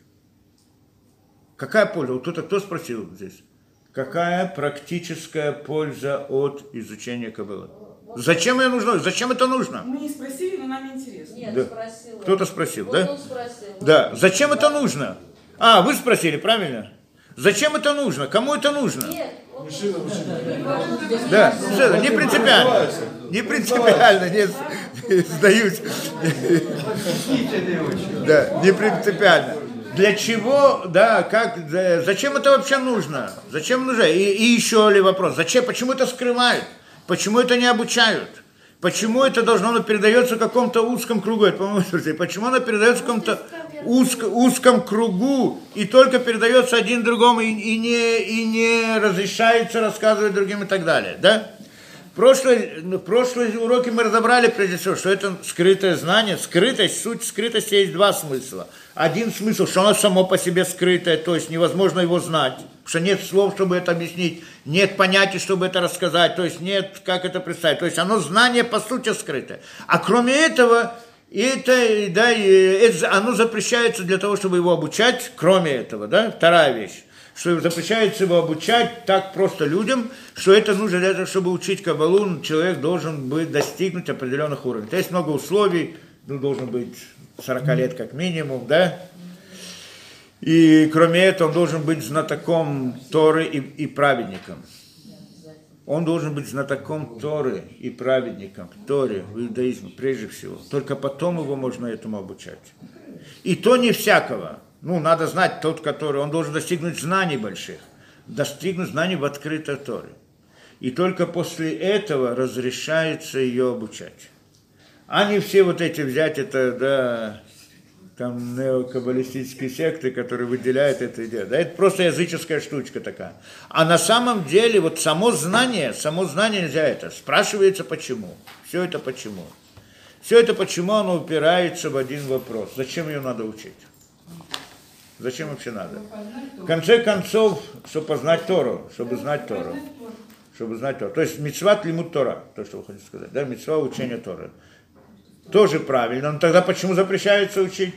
Какая польза? Вот кто-то кто спросил здесь? Какая практическая польза от изучения Каббалы? Зачем ее нужно? Зачем это нужно? Мы не спросили, но нам интересно. Нет, Да. спросила. Кто-то спросил, Вот да? он спросил. Да. Зачем это нужно? А, вы спросили, правильно? Зачем это нужно? Кому это нужно? Нет, Мужчина, мужчина. Да, все, не принципиально. Не принципиально, не сдаюсь. Да, не принципиально. Для чего, да, как, да, зачем это вообще нужно? Зачем нужно? И, и еще ли вопрос, зачем, почему это скрывают? Почему это не обучают? Почему это должно, оно передается каком-то узком кругу? Это, по-моему, почему оно передается каком-то узко- узком кругу и только передается один другому и, и не, и не разрешается рассказывать другим и так далее, да? Прошлые, ну, прошлые уроки мы разобрали, прежде всего, что это скрытое знание. Скрытость, суть скрытости есть два смысла. Один смысл, что оно само по себе скрытое, то есть невозможно его знать, что нет слов, чтобы это объяснить, нет понятий, чтобы это рассказать, то есть нет, как это представить. То есть оно знание по сути скрытое. А кроме этого, это, да, оно запрещается для того, чтобы его обучать, кроме этого, да, вторая вещь что запрещается его обучать так просто людям, что это нужно для того, чтобы учить Кабалу, человек должен быть достигнуть определенных уровней. То есть много условий, ну, должен быть 40 лет как минимум, да, и кроме этого он должен быть знатоком Торы и, и праведником. Он должен быть знатоком Торы и праведником, Торе, в иудаизме прежде всего. Только потом его можно этому обучать. И то не всякого. Ну, надо знать тот, который, он должен достигнуть знаний больших, достигнуть знаний в открытой Торе. И только после этого разрешается ее обучать. Не все вот эти взять это, да, там неокаббалистические секты, которые выделяют это идею. Да, это просто языческая штучка такая. А на самом деле вот само знание, само знание нельзя это. Спрашивается почему. Все это почему. Все это почему оно упирается в один вопрос. Зачем ее надо учить? Зачем вообще надо? В конце концов, чтобы познать Тору, чтобы знать Тору. Чтобы знать Тору. То есть мецват лимут Тора, то, что вы хотите сказать. Да, мецва учения Торы. Тоже правильно. Но тогда почему запрещается учить?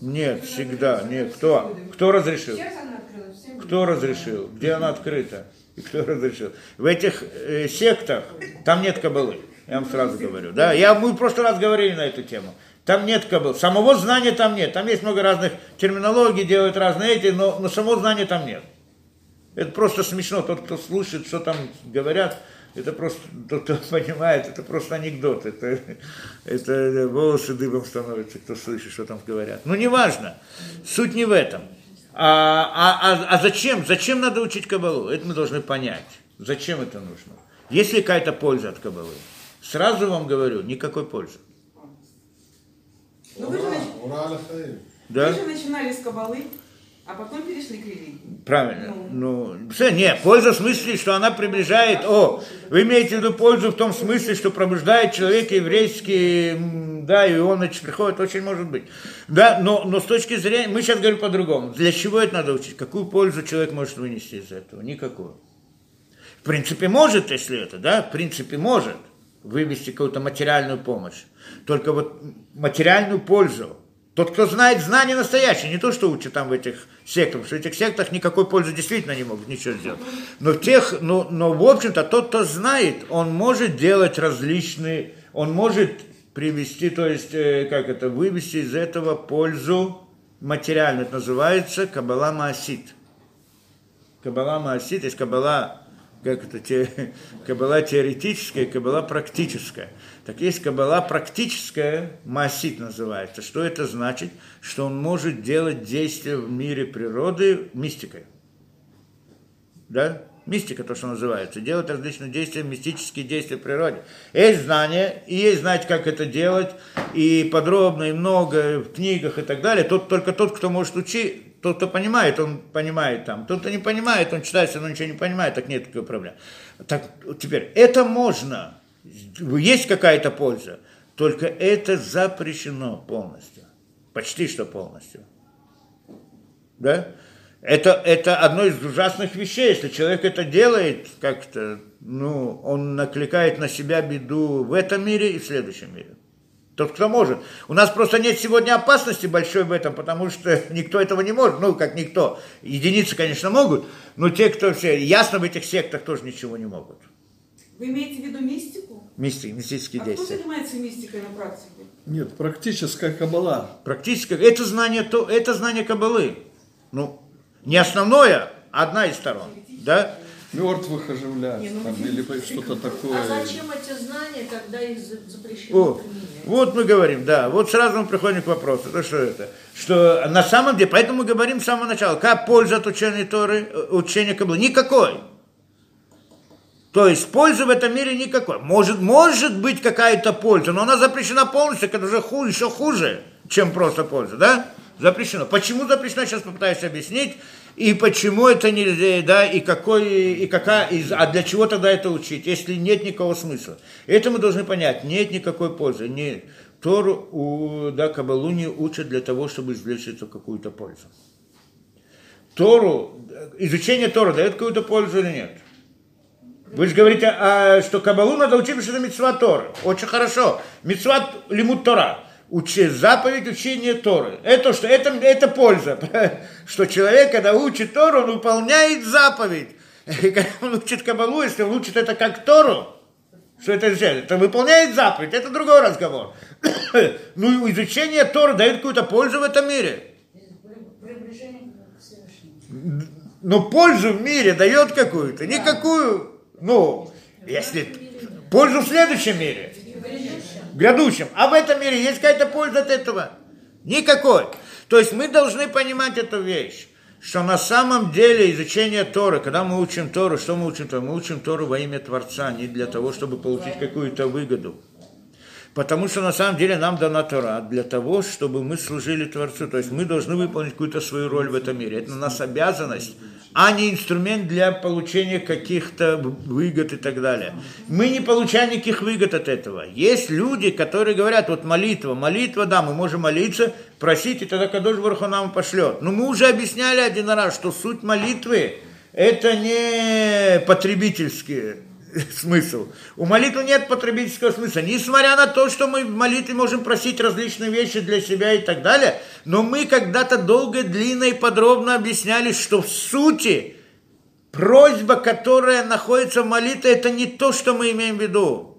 Нет, всегда. Нет. Кто? Кто разрешил? Кто разрешил? Где она открыта? И кто разрешил? В этих э, сектах там нет кабалы. Я вам сразу говорю. Да? Я, мы в прошлый раз говорили на эту тему. Там нет кабал. Самого знания там нет. Там есть много разных терминологий, делают разные эти, но, но самого знания там нет. Это просто смешно. Тот, кто слушает, что там говорят, это просто, тот, кто понимает, это просто анекдот. Это, это волосы дыбом становятся, кто слышит, что там говорят. Ну, неважно. Суть не в этом. А, а, а, а зачем? Зачем надо учить кабалу? Это мы должны понять. Зачем это нужно? Есть ли какая-то польза от кабалы? Сразу вам говорю, никакой пользы. Ну Ура, аля хаим. Да? вы же начинали с кабалы, а потом перешли к религии. Правильно. Ну, все, нет, польза в смысле, что она приближает, о, вы имеете в виду пользу в том смысле, что пробуждает человека еврейский, да, и он значит, приходит, очень может быть. Да, но, но с точки зрения, мы сейчас говорим по-другому. Для чего это надо учить? Какую пользу человек может вынести из этого? Никакую. В принципе, может, если это, да, в принципе, может вывести какую-то материальную помощь. Только вот материальную пользу. Тот, кто знает знания настоящие, не то, что учат там в этих сектах, что в этих сектах никакой пользы действительно не могут ничего сделать. Но, тех, но, но в общем-то, тот, кто знает, он может делать различные, он может привести, то есть, э, как это, вывести из этого пользу материальную. Это называется Кабала Маасит. Кабала Маасит, есть Кабала как это, те, кабала теоретическая, кабала практическая. Так есть кабала практическая, масит называется. Что это значит? Что он может делать действия в мире природы мистикой. Да? Мистика, то, что называется. Делать различные действия, мистические действия в природе. Есть знание, и есть знать, как это делать, и подробно, и много в книгах и так далее. Тот, только тот, кто может учить, тот, кто понимает, он понимает там. Тот, кто не понимает, он читает, но ничего не понимает, так нет такой проблемы. Так, теперь, это можно. Есть какая-то польза. Только это запрещено полностью. Почти что полностью. Да? Это, это одно из ужасных вещей. Если человек это делает как-то, ну, он накликает на себя беду в этом мире и в следующем мире. Тот, кто может. У нас просто нет сегодня опасности большой в этом, потому что никто этого не может. Ну, как никто. Единицы, конечно, могут, но те, кто все, ясно, в этих сектах тоже ничего не могут. Вы имеете в виду мистику? Мистик, мистические а действия. кто занимается мистикой на практике? Нет, практическая кабала. Практически. Это знание, то, это знание кабалы. Ну, не основное, а одна из сторон. Да? Мертвых оживлять Не, ну, там, или что-то такое. А зачем эти знания, когда их за- запрещено О, применять? вот мы говорим, да, вот сразу мы приходим к вопросу, ну что это, что на самом деле, поэтому мы говорим с самого начала, как польза от учения Торы, э, учения Каблы, никакой. То есть пользы в этом мире никакой. Может, может быть какая-то польза, но она запрещена полностью, это уже хуже, еще хуже, чем просто польза, да? Запрещено. Почему запрещено, сейчас попытаюсь объяснить. И почему это нельзя, да, и какой, и какая, и, а для чего тогда это учить, если нет никакого смысла. Это мы должны понять, нет никакой пользы. Не, Тору, у, да, Кабалу не учат для того, чтобы извлечь эту какую-то пользу. Тору, изучение Торы дает какую-то пользу или нет? Вы же говорите, а, что Кабалу надо учить, потому что это митцва Торы. Очень хорошо. Митцва лимут Тора. Учи, заповедь учения Торы. Это что? Это, это польза. Что человек, когда учит Тору, он выполняет заповедь. И когда он учит Кабалу, если он учит это как Тору, что это означает? Это выполняет заповедь, это другой разговор. Ну и изучение Торы дает какую-то пользу в этом мире. Но пользу в мире дает какую-то, никакую, ну, если пользу в следующем мире, в грядущем. А в этом мире есть какая-то польза от этого? Никакой. То есть мы должны понимать эту вещь, что на самом деле изучение Торы, когда мы учим Тору, что мы учим Тору? Мы учим Тору во имя Творца, не для того, чтобы получить какую-то выгоду. Потому что на самом деле нам дана Тора для того, чтобы мы служили Творцу. То есть мы должны выполнить какую-то свою роль в этом мире. Это у нас обязанность, а не инструмент для получения каких-то выгод и так далее. Мы не получаем никаких выгод от этого. Есть люди, которые говорят, вот молитва, молитва, да, мы можем молиться, просить, и тогда Кадош Барху нам пошлет. Но мы уже объясняли один раз, что суть молитвы – это не потребительские смысл. У молитвы нет потребительского смысла. Несмотря на то, что мы в молитве можем просить различные вещи для себя и так далее, но мы когда-то долго, длинно и подробно объясняли, что в сути просьба, которая находится в молитве, это не то, что мы имеем в виду.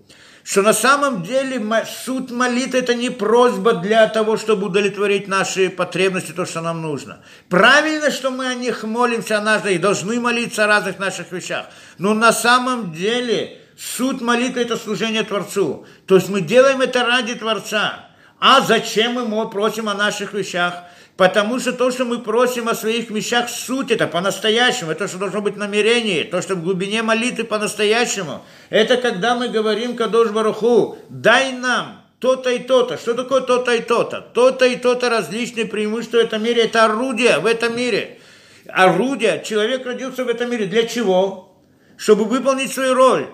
Что на самом деле суть молитвы это не просьба для того, чтобы удовлетворить наши потребности, то, что нам нужно. Правильно, что мы о них молимся, о нас, и должны молиться о разных наших вещах. Но на самом деле суть молитвы это служение Творцу. То есть мы делаем это ради Творца. А зачем мы просим о наших вещах? Потому что то, что мы просим о своих вещах, суть это по-настоящему, это что должно быть намерение, то, что в глубине молитвы по-настоящему. Это когда мы говорим Кадош Баруху, дай нам то-то и то-то. Что такое то-то и то-то? То-то и то-то различные преимущества в этом мире. Это орудие в этом мире. Орудие. Человек родился в этом мире. Для чего? Чтобы выполнить свою роль.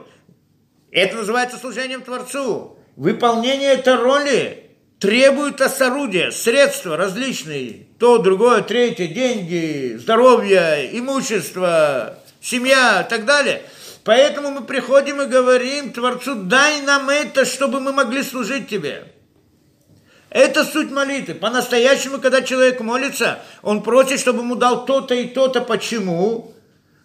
Это называется служением Творцу. Выполнение этой роли требуют от орудия, средства различные, то, другое, третье, деньги, здоровье, имущество, семья и так далее. Поэтому мы приходим и говорим Творцу, дай нам это, чтобы мы могли служить Тебе. Это суть молитвы. По-настоящему, когда человек молится, он просит, чтобы ему дал то-то и то-то. Почему?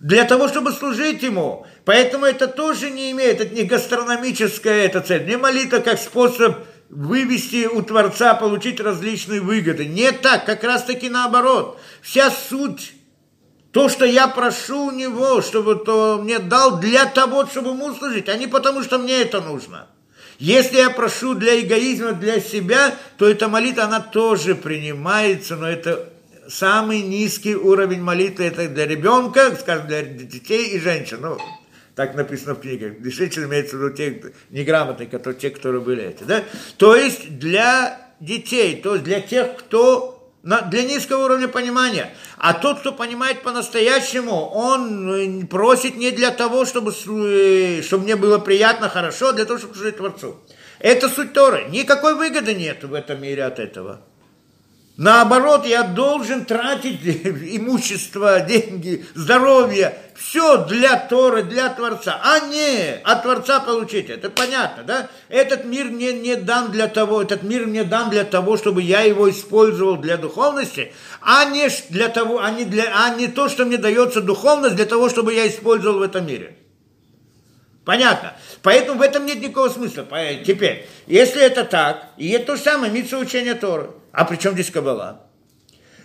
Для того, чтобы служить ему. Поэтому это тоже не имеет, это не гастрономическая эта цель. Не молитва как способ вывести у Творца, получить различные выгоды. Не так, как раз таки наоборот. Вся суть, то, что я прошу у него, чтобы то мне дал для того, чтобы ему служить, а не потому, что мне это нужно. Если я прошу для эгоизма, для себя, то эта молитва, она тоже принимается, но это самый низкий уровень молитвы это для ребенка, скажем, для детей и женщин. Ну, так написано в книге. Действительно имеется в виду те неграмотные, которые, те, которые были эти. Да? То есть для детей, то есть для тех, кто для низкого уровня понимания. А тот, кто понимает по-настоящему, он просит не для того, чтобы, чтобы мне было приятно, хорошо, а для того, чтобы служить Творцу. Это суть Торы. Никакой выгоды нет в этом мире от этого. Наоборот, я должен тратить имущество, деньги, здоровье, все для Торы, для Творца, а не от Творца получить. Это понятно, да? Этот мир мне не дан для того, этот мир мне дан для того, чтобы я его использовал для духовности, а не для того, а не, для, а не то, что мне дается духовность для того, чтобы я использовал в этом мире. Понятно. Поэтому в этом нет никакого смысла. Теперь, если это так, и это то же самое, митца учения Торы. А при чем здесь Кабала?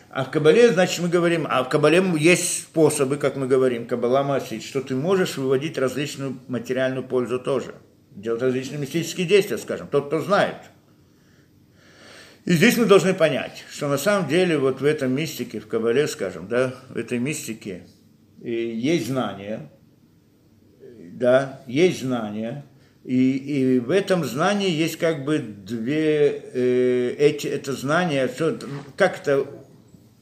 А в Кабале, значит, мы говорим, а в Кабале есть способы, как мы говорим, Кабала Масит, что ты можешь выводить различную материальную пользу тоже. Делать различные мистические действия, скажем, тот, кто знает. И здесь мы должны понять, что на самом деле вот в этом мистике, в Кабале, скажем, да, в этой мистике есть знания, да, есть знания, и, и в этом знании есть как бы две, э, эти, это знание, что, как это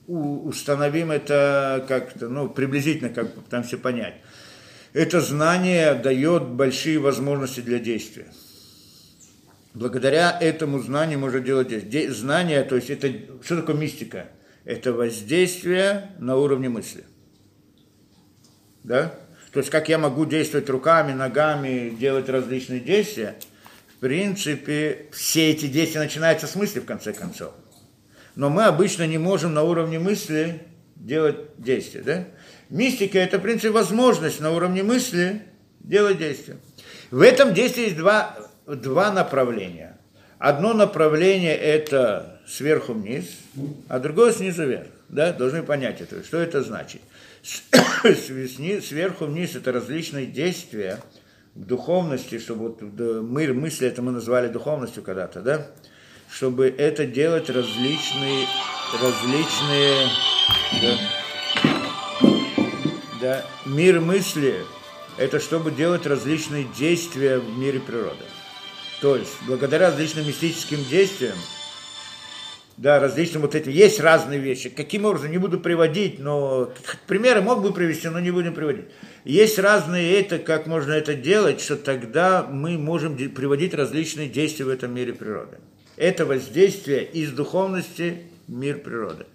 установим это как-то, ну, приблизительно как бы там все понять. Это знание дает большие возможности для действия. Благодаря этому знанию можно делать действие. Знание, то есть это, что такое мистика? Это воздействие на уровне мысли. Да? То есть как я могу действовать руками, ногами, делать различные действия, в принципе, все эти действия начинаются с мысли, в конце концов. Но мы обычно не можем на уровне мысли делать действия. Да? Мистика – это, в принципе, возможность на уровне мысли делать действия. В этом действии есть два, два направления. Одно направление – это сверху вниз, а другое снизу вверх. Да? Должны понять это. Что это значит? Сверху вниз это различные действия в духовности, чтобы вот мы мысли это мы назвали духовностью когда-то, да? Чтобы это делать различные, различные, да, да, мир мысли, это чтобы делать различные действия в мире природы. То есть, благодаря различным мистическим действиям, да, различным вот этим. Есть разные вещи. Каким образом, не буду приводить, но примеры мог бы привести, но не будем приводить. Есть разные это, как можно это делать, что тогда мы можем приводить различные действия в этом мире природы. Это воздействие из духовности мир природы.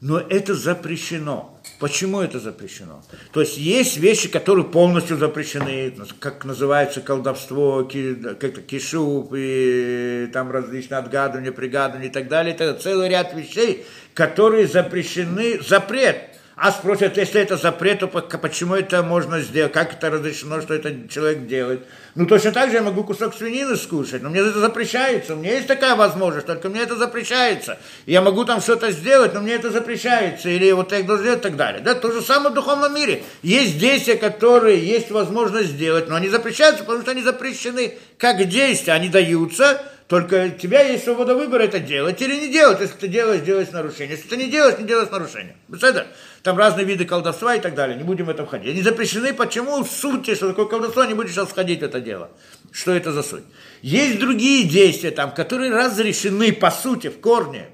Но это запрещено. Почему это запрещено? То есть есть вещи, которые полностью запрещены, как называется колдовство, кишуп, и там различные отгадывания, пригадывания и так далее. Это целый ряд вещей, которые запрещены, запрет. А спросят, если это запрет, то почему это можно сделать, как это разрешено, что этот человек делает. Ну, точно так же я могу кусок свинины скушать, но мне это запрещается. У меня есть такая возможность, только мне это запрещается. Я могу там что-то сделать, но мне это запрещается. Или вот так должен и так далее. Да, то же самое в духовном мире. Есть действия, которые есть возможность сделать, но они запрещаются, потому что они запрещены как действия. Они даются, только у тебя есть свобода выбора это делать или не делать. Если ты делаешь, делаешь нарушение. Если ты не делаешь, не делаешь нарушение. Это? Там разные виды колдовства и так далее. Не будем в этом ходить. Они запрещены. Почему? В сути, что такое колдовство, не будешь сейчас входить в это дело. Что это за суть? Есть другие действия там, которые разрешены по сути, в корне.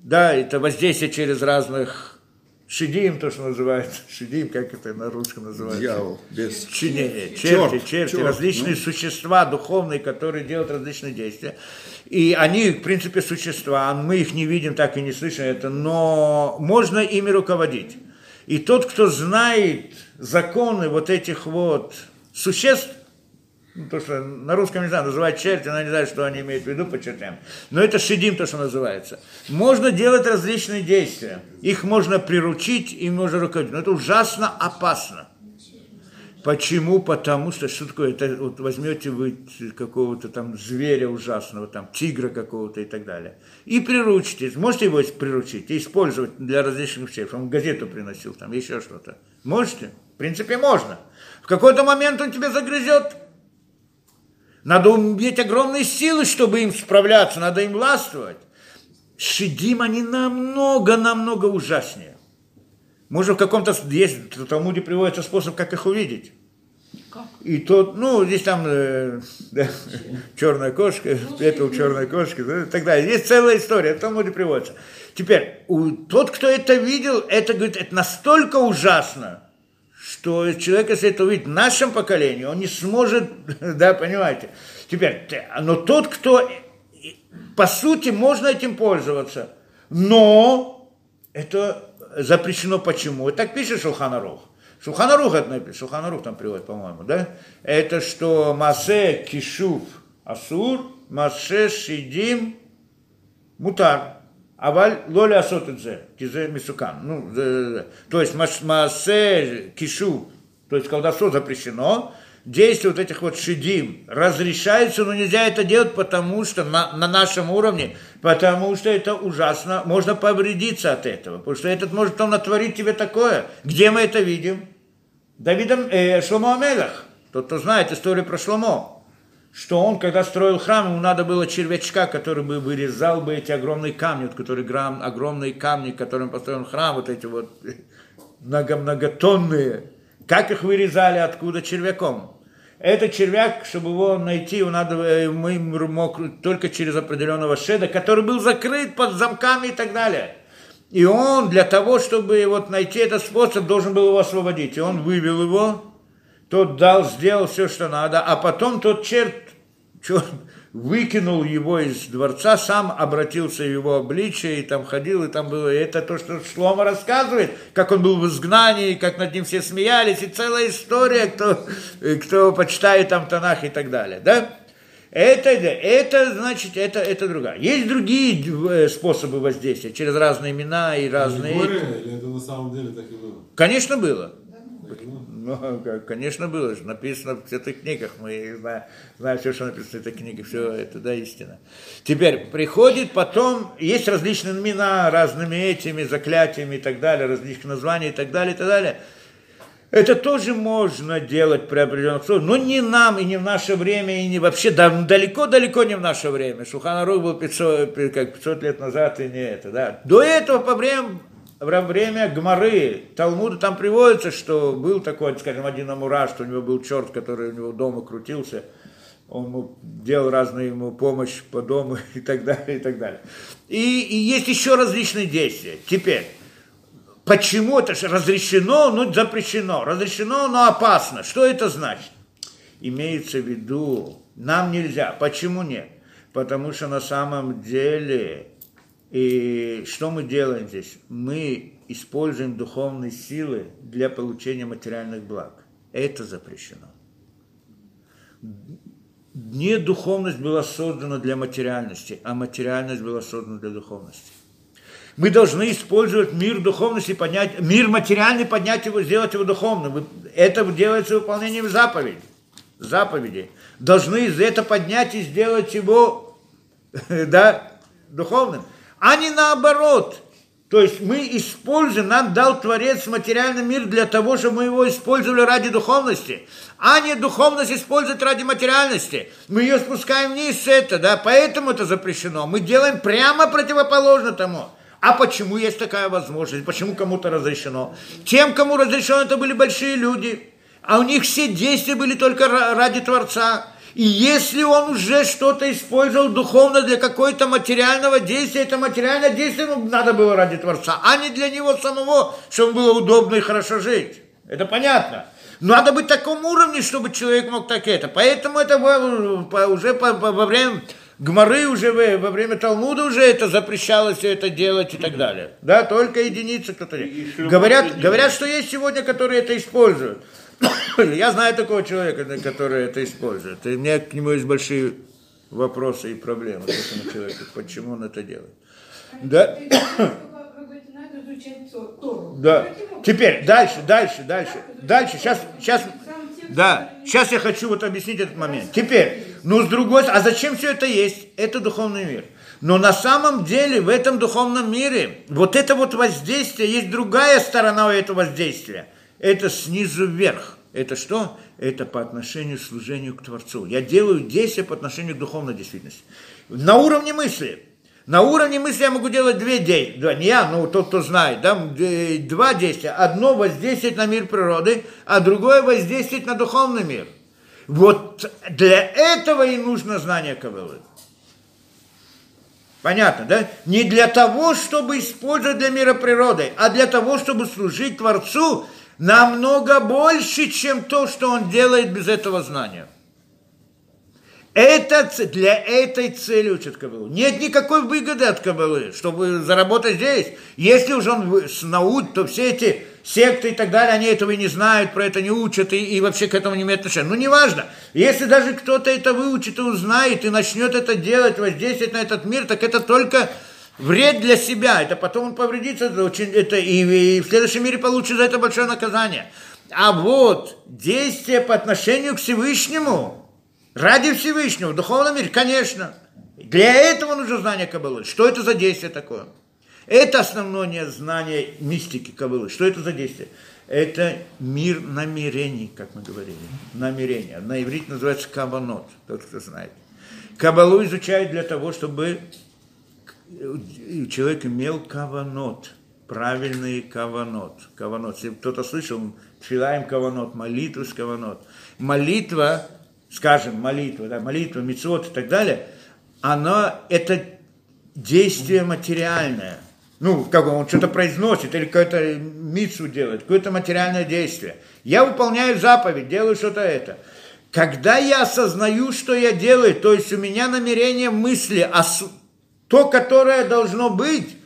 Да, это воздействие через разных Шидим, то, что называется, шидим, как это на русском называется? Дьявол, без... Чинение, черти, черт, черти, черт, различные ну. существа духовные, которые делают различные действия. И они, в принципе, существа, мы их не видим, так и не слышим это, но можно ими руководить. И тот, кто знает законы вот этих вот существ, ну, то, что на русском не знаю, называют черти, но не знаю, что они имеют в виду по чертям. Но это шедим, то, что называется. Можно делать различные действия. Их можно приручить, и можно руководить. Но это ужасно опасно. Почему? Потому что, что такое, это, вот возьмете вы какого-то там зверя ужасного, там тигра какого-то и так далее, и приручите, можете его приручить и использовать для различных вещей, он газету приносил, там еще что-то. Можете? В принципе, можно. В какой-то момент он тебя загрызет, надо иметь огромные силы, чтобы им справляться, надо им властвовать. шидим, они намного-намного ужаснее. Может, в каком-то есть в Талмуде приводится способ, как их увидеть. И тот, ну, здесь там э, да, черная кошка, пепел черной кошки, да, и так далее. Есть целая история, в Талмуде приводится. Теперь, у, тот, кто это видел, это, говорит, это настолько ужасно, что человек, если это увидит в нашем поколении, он не сможет, да, понимаете. Теперь, но тот, кто, по сути, можно этим пользоваться, но это запрещено почему? И так пишет Шулханарух. Шулханарух это написано, Шулханарух там приводит, по-моему, да? Это что Масе Кишув Асур, Масе Шидим Мутар. Аваль лоли асотидзе, кизе мисукан. Ну, то есть Масе Кишув, то есть колдовство запрещено, действие вот этих вот шидим разрешается, но нельзя это делать, потому что на, на нашем уровне, потому что это ужасно, можно повредиться от этого, потому что этот может он натворить тебе такое. Где мы это видим? Давидом э, Шломо Амелах, тот, кто знает историю про Шломо, что он, когда строил храм, ему надо было червячка, который бы вырезал бы эти огромные камни, вот, которые грамм, огромные камни, которым построен храм, вот эти вот много-многотонные, как их вырезали, откуда червяком? Этот червяк, чтобы его найти, его надо, э, мы мог только через определенного шеда, который был закрыт под замками и так далее. И он для того, чтобы вот найти этот способ, должен был его освободить. И он вывел его, тот дал, сделал все, что надо, а потом тот черт, черт выкинул его из дворца, сам обратился в его обличие, и там ходил, и там было, и это то, что Шлома рассказывает, как он был в изгнании, как над ним все смеялись, и целая история, кто, кто почитает там Танах и так далее, да? Это, это значит, это, это другая. Есть другие э, способы воздействия, через разные имена и разные... Горе, или это на самом деле так и было? Конечно, было. Ну, конечно, было же. Написано в этих книгах. Мы знаем, знаем все, что написано в этой книге. Все это, да, истина. Теперь приходит потом, есть различные имена, разными этими заклятиями и так далее, различные названия и так далее, и так далее. Это тоже можно делать при определенных условиях, но не нам и не в наше время, и не вообще далеко-далеко не в наше время. Шуханарух был 500, как 500 лет назад, и не это. Да. До этого, по время, во время Гмары, Талмуда там приводится, что был такой, скажем, один Амура, что у него был черт, который у него дома крутился, он ему делал разную ему помощь по дому и так далее, и так далее. И, и есть еще различные действия. Теперь, Почему это же разрешено, но запрещено? Разрешено, но опасно. Что это значит? Имеется в виду, нам нельзя. Почему нет? Потому что на самом деле, и что мы делаем здесь? Мы используем духовные силы для получения материальных благ. Это запрещено. Не духовность была создана для материальности, а материальность была создана для духовности. Мы должны использовать мир духовности, поднять, мир материальный, поднять его, сделать его духовным. Это делается выполнением заповедей. Заповедей. Должны это поднять и сделать его да, духовным. А не наоборот. То есть мы используем, нам дал Творец материальный мир для того, чтобы мы его использовали ради духовности, а не духовность использовать ради материальности. Мы ее спускаем вниз, это, да, поэтому это запрещено. Мы делаем прямо противоположно тому. А почему есть такая возможность? Почему кому-то разрешено? Тем, кому разрешено, это были большие люди. А у них все действия были только ради Творца. И если он уже что-то использовал духовно для какой-то материального действия, это материальное действие ну, надо было ради Творца, а не для него самого, чтобы было удобно и хорошо жить. Это понятно. Надо быть в таком уровне, чтобы человек мог так это. Поэтому это уже во время Гмары уже во время Талмуда уже это запрещалось все это делать и так далее. Да, только единицы кто-то. Говорят, говорят, что есть сегодня, которые это используют. Я знаю такого человека, который это использует. И у меня к нему есть большие вопросы и проблемы к этому человеку, почему он это делает. Да? Да. Теперь, дальше, дальше, дальше. Дальше, сейчас, сейчас, да, сейчас я хочу вот объяснить этот момент. Теперь, ну, с другой стороны, а зачем все это есть? Это духовный мир. Но на самом деле в этом духовном мире вот это вот воздействие, есть другая сторона этого воздействия. Это снизу вверх. Это что? Это по отношению к служению к Творцу. Я делаю действия по отношению к духовной действительности. На уровне мысли. На уровне мысли я могу делать две действия, не я, но тот, кто знает, да, два действия. Одно воздействовать на мир природы, а другое воздействовать на духовный мир. Вот для этого и нужно знание Кабалы. Понятно, да? Не для того, чтобы использовать для мира природы, а для того, чтобы служить Творцу намного больше, чем то, что он делает без этого знания. Это для этой цели учат Кабалу. Нет никакой выгоды от Кабалы, чтобы заработать здесь. Если уже он наук, то все эти секты и так далее, они этого и не знают, про это не учат и, и вообще к этому не имеют отношения. Ну, неважно. Если даже кто-то это выучит и узнает, и начнет это делать, воздействовать на этот мир, так это только вред для себя. Это потом он повредится, это очень, это, и, и в следующем мире получит за это большое наказание. А вот действие по отношению к Всевышнему, Ради Всевышнего, в духовном мире, конечно. Для этого нужно знание Каббалы. Что это за действие такое? Это основное знание мистики Каббалы. Что это за действие? Это мир намерений, как мы говорили. Намерения. На иврите называется каванот, тот, кто знает. Кабалу изучают для того, чтобы человек имел каванот, правильный каванот. Каванот. Если кто-то слышал, филаем каванот, молитву с каванот. Молитва, скажем, молитва, да, молитва, мецвод и так далее, она, это действие материальное. Ну, как он, он что-то произносит или какую-то мицу делает, какое-то материальное действие. Я выполняю заповедь, делаю что-то это. Когда я осознаю, что я делаю, то есть у меня намерение мысли, то, которое должно быть,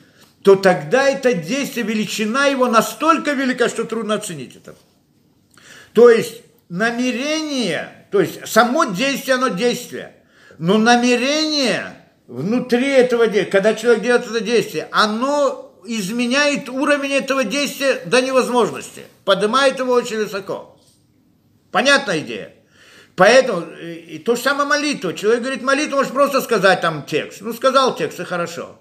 то тогда это действие, величина его настолько велика, что трудно оценить это. То есть намерение, то есть само действие, оно действие, но намерение внутри этого действия, когда человек делает это действие, оно изменяет уровень этого действия до невозможности, поднимает его очень высоко. Понятная идея? Поэтому и то же самое молитва. Человек говорит молитву, может просто сказать там текст. Ну, сказал текст, и хорошо.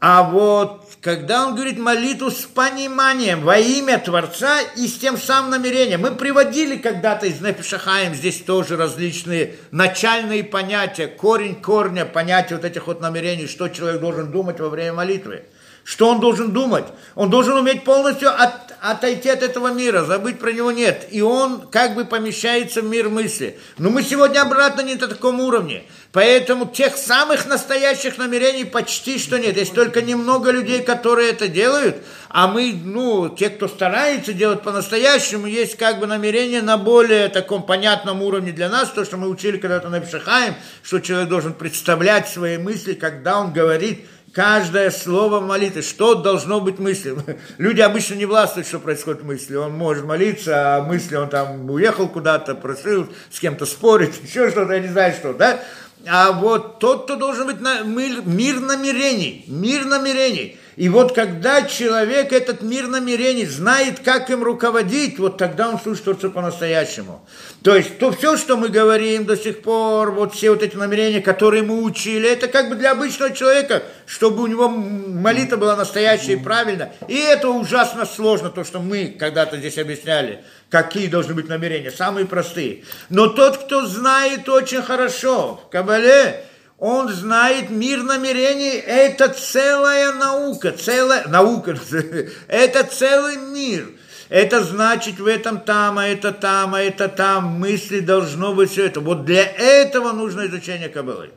А вот когда он говорит молитву с пониманием во имя Творца и с тем самым намерением. Мы приводили когда-то из Нефишахаем здесь тоже различные начальные понятия, корень корня понятия вот этих вот намерений, что человек должен думать во время молитвы. Что он должен думать? Он должен уметь полностью от, отойти от этого мира, забыть про него нет. И он как бы помещается в мир мысли. Но мы сегодня обратно не на таком уровне. Поэтому тех самых настоящих намерений почти что нет. Есть только немного людей, которые это делают. А мы, ну, те, кто старается делать по-настоящему, есть как бы намерение на более таком понятном уровне для нас. То, что мы учили когда-то на Пшахаем, что человек должен представлять свои мысли, когда он говорит – каждое слово молитвы, что должно быть мыслью. Люди обычно не властвуют, что происходит в мысли. Он может молиться, а мысли он там уехал куда-то, просил с кем-то спорить, еще что-то, я не знаю что, да? А вот тот, кто должен быть на, мир, мир намерений, мир намерений. И вот когда человек этот мир намерений знает, как им руководить, вот тогда он Творца по-настоящему. То есть то все, что мы говорим до сих пор, вот все вот эти намерения, которые мы учили, это как бы для обычного человека, чтобы у него молитва была настоящая и правильная. И это ужасно сложно, то, что мы когда-то здесь объясняли, какие должны быть намерения, самые простые. Но тот, кто знает очень хорошо в Кабале, он знает мир намерений, это целая наука, целая наука, это целый мир. Это значит в этом там, а это там, а это там, мысли должно быть все это. Вот для этого нужно изучение Кабалы.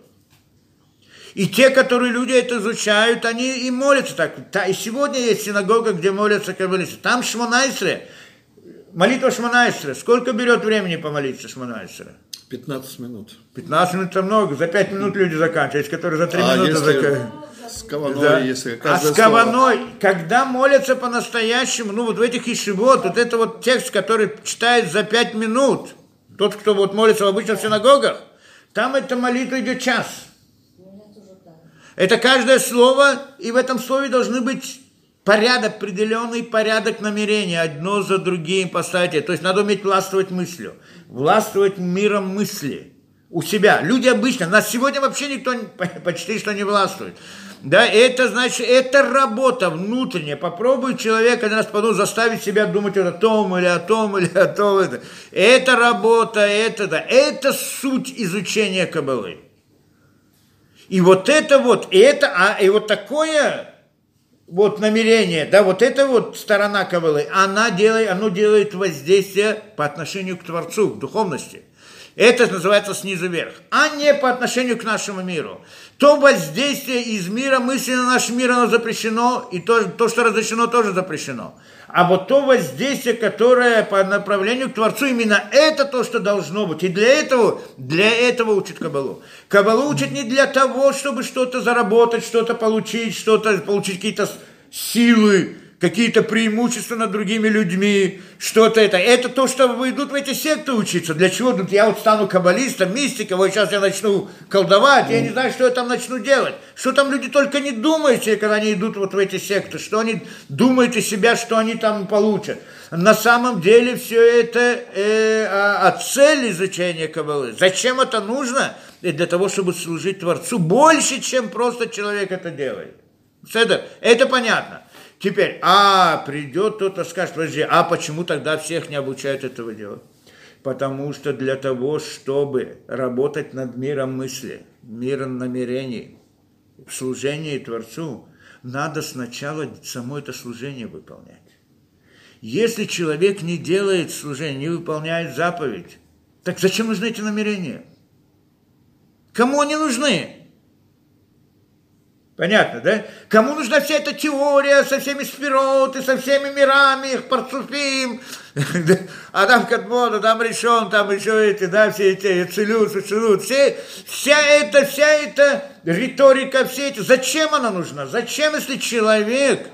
И те, которые люди это изучают, они и молятся так. И сегодня есть синагога, где молятся каббалисты. Там Шмонайсре, молитва Шмонайсре. Сколько берет времени помолиться Шмонайсре? 15 минут. 15 минут это много, за 5 минут люди заканчивают, которые за 3 а минуты если заканчивают. С каваной, Да. если А с каваной, когда молятся по-настоящему, ну вот в этих ишивот, вот это вот текст, который читает за 5 минут, тот, кто вот молится в обычных синагогах, там эта молитва идет час. Это каждое слово, и в этом слове должны быть порядок, определенный порядок намерения, одно за другим поставить. То есть надо уметь властвовать мыслью, властвовать миром мысли у себя. Люди обычно, нас сегодня вообще никто почти что не властвует. Да, это значит, это работа внутренняя. Попробуй человек один раз подумать, заставить себя думать о том или о том или о том. Это, это работа, это да. Это суть изучения Кабалы. И вот это вот, и это, а, и вот такое вот намерение, да, вот эта вот сторона Кабалы, она делает, оно делает воздействие по отношению к Творцу, к духовности. Это называется снизу вверх, а не по отношению к нашему миру. То воздействие из мира мысли на наш мир, оно запрещено, и то, то, что разрешено, тоже запрещено. А вот то воздействие, которое по направлению к Творцу, именно это то, что должно быть. И для этого, для этого учит Кабалу. Кабалу учит не для того, чтобы что-то заработать, что-то получить, что-то получить какие-то силы, какие-то преимущества над другими людьми, что-то это. Это то, что вы идут в эти секты учиться. Для чего? Ну, я вот стану каббалистом, мистиком, вот сейчас я начну колдовать, я не знаю, что я там начну делать. Что там люди только не думают, когда они идут вот в эти секты, что они думают из себя, что они там получат. На самом деле все это э, а, а цель изучения каббалы. Зачем это нужно? И для того, чтобы служить Творцу больше, чем просто человек это делает. Это, это понятно. Теперь, а придет кто-то скажет, подожди, а почему тогда всех не обучают этого делать? Потому что для того, чтобы работать над миром мысли, миром намерений, в служении Творцу, надо сначала само это служение выполнять. Если человек не делает служение, не выполняет заповедь, так зачем нужны эти намерения? Кому они нужны? Понятно, да? Кому нужна вся эта теория со всеми спирот со всеми мирами, их парцуфим, а там Кадмон, там решен, там еще эти, да, все эти, целют, целют, все, вся эта, вся эта риторика, все эти, зачем она нужна? Зачем, если человек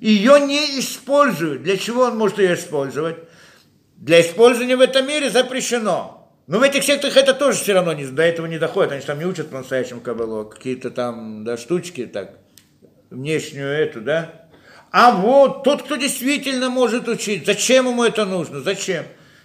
ее не использует? Для чего он может ее использовать? Для использования в этом мире запрещено. Но в этих сектах это тоже все равно не, до этого не доходит. Они там не учат по-настоящему кабалу, какие-то там да, штучки, так, внешнюю эту, да. А вот тот, кто действительно может учить, зачем ему это нужно? Зачем?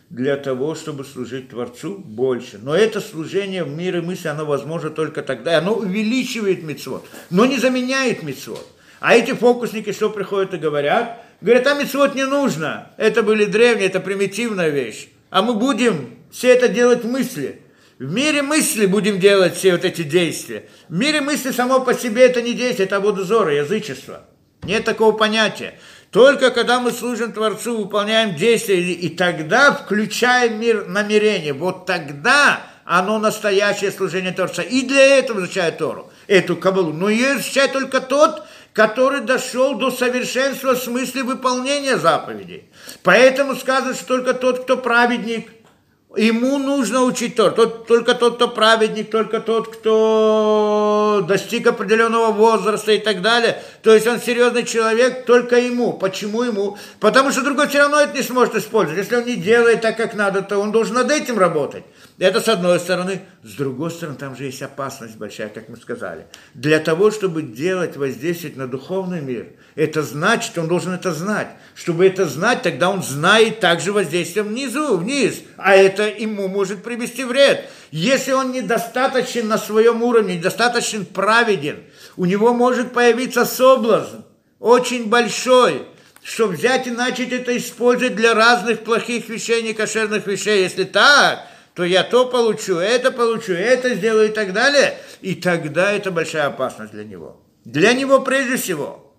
Для того, чтобы служить Творцу больше. Но это служение в мире мысли, оно возможно только тогда. Оно увеличивает мецвод, но не заменяет мецвод. А эти фокусники что приходят и говорят? Говорят, а мецвод не нужно. Это были древние, это примитивная вещь. А мы будем все это делать мысли. В мире мысли будем делать все вот эти действия. В мире мысли само по себе это не действие, это водозора, язычество. Нет такого понятия. Только когда мы служим Творцу, выполняем действия, и тогда включаем мир намерения, вот тогда оно настоящее служение Творца. И для этого изучает Тору, эту кабалу. Но ее изучает только тот, который дошел до совершенства в смысле выполнения заповедей. Поэтому сказано, что только тот, кто праведник, Ему нужно учить Тор. Тот, только тот, кто праведник, только тот, кто достиг определенного возраста и так далее. То есть он серьезный человек, только ему. Почему ему? Потому что другой все равно это не сможет использовать. Если он не делает так, как надо, то он должен над этим работать. Это с одной стороны. С другой стороны, там же есть опасность большая, как мы сказали. Для того, чтобы делать, воздействовать на духовный мир, это значит, он должен это знать. Чтобы это знать, тогда он знает также воздействие внизу, вниз. А это ему может привести вред. Если он недостаточен на своем уровне, недостаточно праведен, у него может появиться соблазн, очень большой, чтобы взять и начать это использовать для разных плохих вещей, некошерных вещей. Если так, то я то получу, это получу, это сделаю и так далее. И тогда это большая опасность для него. Для него прежде всего.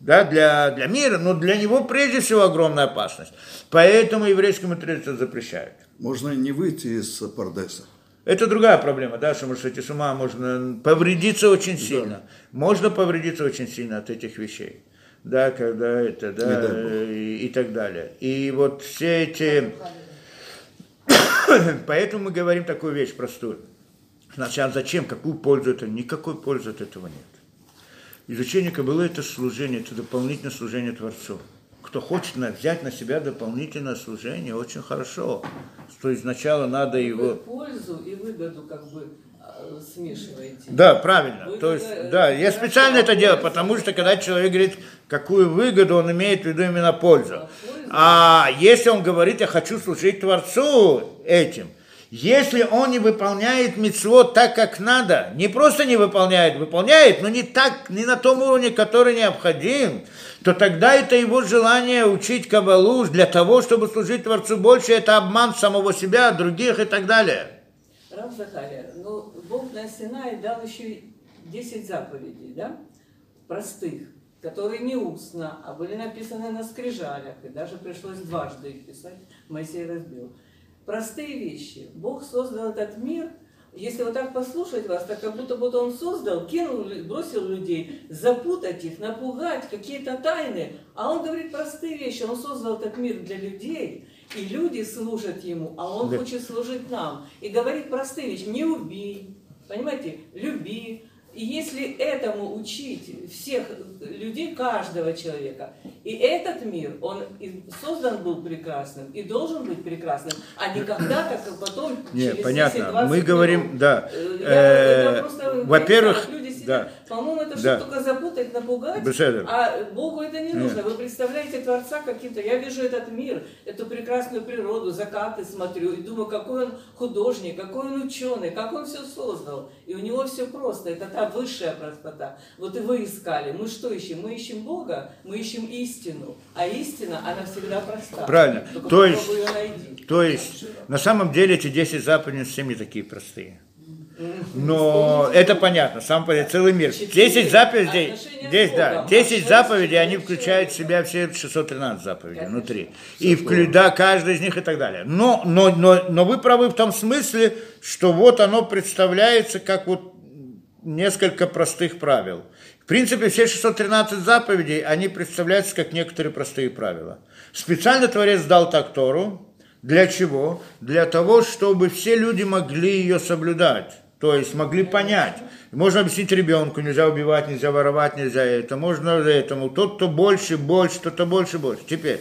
Да, для, для мира, но для него прежде всего огромная опасность. Поэтому еврейскому традицию запрещают. Можно не выйти из Пардеса. Это другая проблема, да, что может сойти с ума, можно повредиться очень сильно. Да. Можно повредиться очень сильно от этих вещей. Да, когда это, да, и, и так далее. И вот все эти Поэтому мы говорим такую вещь простую. Сначала зачем, какую пользу это? Никакой пользы от этого нет. Изучение Каббалы – это служение, это дополнительное служение Творцу. Кто хочет взять на себя дополнительное служение, очень хорошо. То есть сначала надо его... пользу и выгоду как бы смешиваете. Да, правильно. Вы То есть, да, я специально это делаю, потому что когда человек говорит, какую выгоду, он имеет в виду именно пользу. А если он говорит, я хочу служить Творцу этим, если он не выполняет митцвот так, как надо, не просто не выполняет, выполняет, но не так, не на том уровне, который необходим, то тогда это его желание учить Кабалу для того, чтобы служить Творцу больше, это обман самого себя, других и так далее. Рав Захария, ну, Бог на Синай дал еще и 10 заповедей, да? Простых, которые не устно, а были написаны на скрижалях, и даже пришлось дважды их писать, Моисей разбил. Простые вещи. Бог создал этот мир, если вот так послушать вас, так как будто бы он создал, кинул, бросил людей, запутать их, напугать, какие-то тайны. А он говорит простые вещи. Он создал этот мир для людей, и люди служат ему, а он Да. хочет служить нам. И говорит простые вещи. Не убей, понимаете, люби. И если этому учить всех людей, каждого человека, и этот мир, он создан был прекрасным, и должен быть прекрасным, а не когда-то, как потом, Не, через понятно. 10-20 Мы говорим, годов. да. Э, Э, Во-первых, да. По-моему, это Да. только запутать, напугать, Беседа. а Богу это не Нет. нужно. Вы представляете Творца каким-то. Я вижу этот мир, эту прекрасную природу, закаты смотрю и думаю, какой он художник, какой он ученый, как он все создал. И у него все просто. Это та высшая простота. Вот и вы искали. Мы что ищем? Мы ищем Бога, мы ищем истину. А истина, она всегда проста. Правильно. Только То есть-. То есть, на самом деле, эти 10 заповедей не такие простые. Но это понятно, сам по целый мир. 10 заповедей, Отношения с здесь, да, Богом. 10 Отношения заповедей, они включают в себя все 613 заповедей Конечно. внутри. И вклю- да, каждый из них и так далее. Но, но, но, но вы правы в том смысле, что вот оно представляется как вот несколько простых правил. В принципе, все 613 заповедей, они представляются как некоторые простые правила. Специально Творец дал так Тору. Для чего? Для того, чтобы все люди могли ее соблюдать. То есть могли понять. Можно объяснить ребенку, нельзя убивать, нельзя воровать, нельзя это. Можно этому. Тот, кто больше, больше, тот, кто больше, больше. Теперь.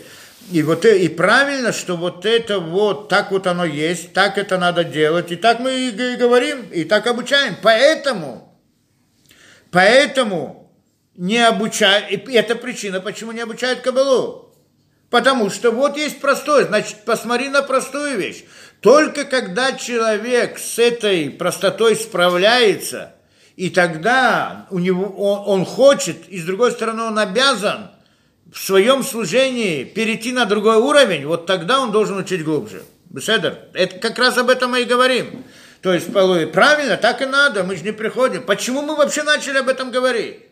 И, вот, э- и правильно, что вот это вот, так вот оно есть, так это надо делать, и так мы и говорим, и так обучаем. Поэтому Поэтому не обучают, и это причина, почему не обучают Кабалу. Потому что вот есть простое, значит, посмотри на простую вещь. Только когда человек с этой простотой справляется, и тогда у него, он, он хочет, и с другой стороны он обязан в своем служении перейти на другой уровень, вот тогда он должен учить глубже. Беседер, это как раз об этом мы и говорим. То есть, правильно, так и надо, мы же не приходим. Почему мы вообще начали об этом говорить?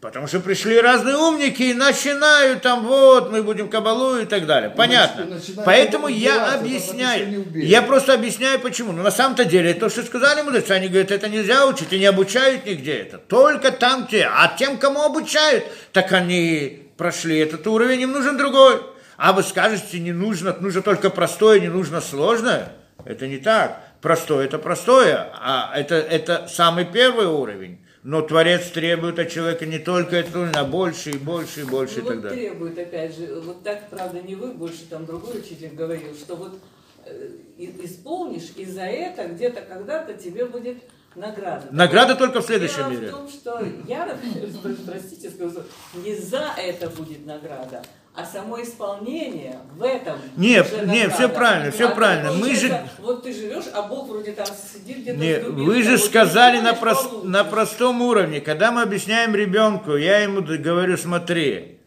Потому что пришли разные умники и начинают там, вот, мы будем кабалу и так далее. Понятно. начинают Поэтому я объясняю. Я просто объясняю, почему. Но на самом-то деле, то, что сказали мудрецы, они говорят, это нельзя учить, и не обучают нигде это. Только там те. А тем, кому обучают, так они прошли этот уровень, им нужен другой. А вы скажете, не нужно, нужно только простое, не нужно сложное. Это не так. Простое это простое, а это, это самый первый уровень. Но Творец требует от человека не только это, а больше и больше и больше Ну, и так вот далее. требует, опять же, вот так, правда, не вы, больше там другой учитель говорил, что вот э, исполнишь, и за это где-то когда-то тебе будет награда. Награда только в следующем Дело мире. в том, что я, простите, скажу, не за это будет награда, а само исполнение в этом Нет, нет, всё правильно, всё А правильно. Мы же- Вот ты живешь, а Бог вроде там сидит где-то Не, в глубинке, вы же сказали на, исполнишь, прос- получишь. на простом уровне. Когда мы объясняем ребенку, я ему говорю, смотри,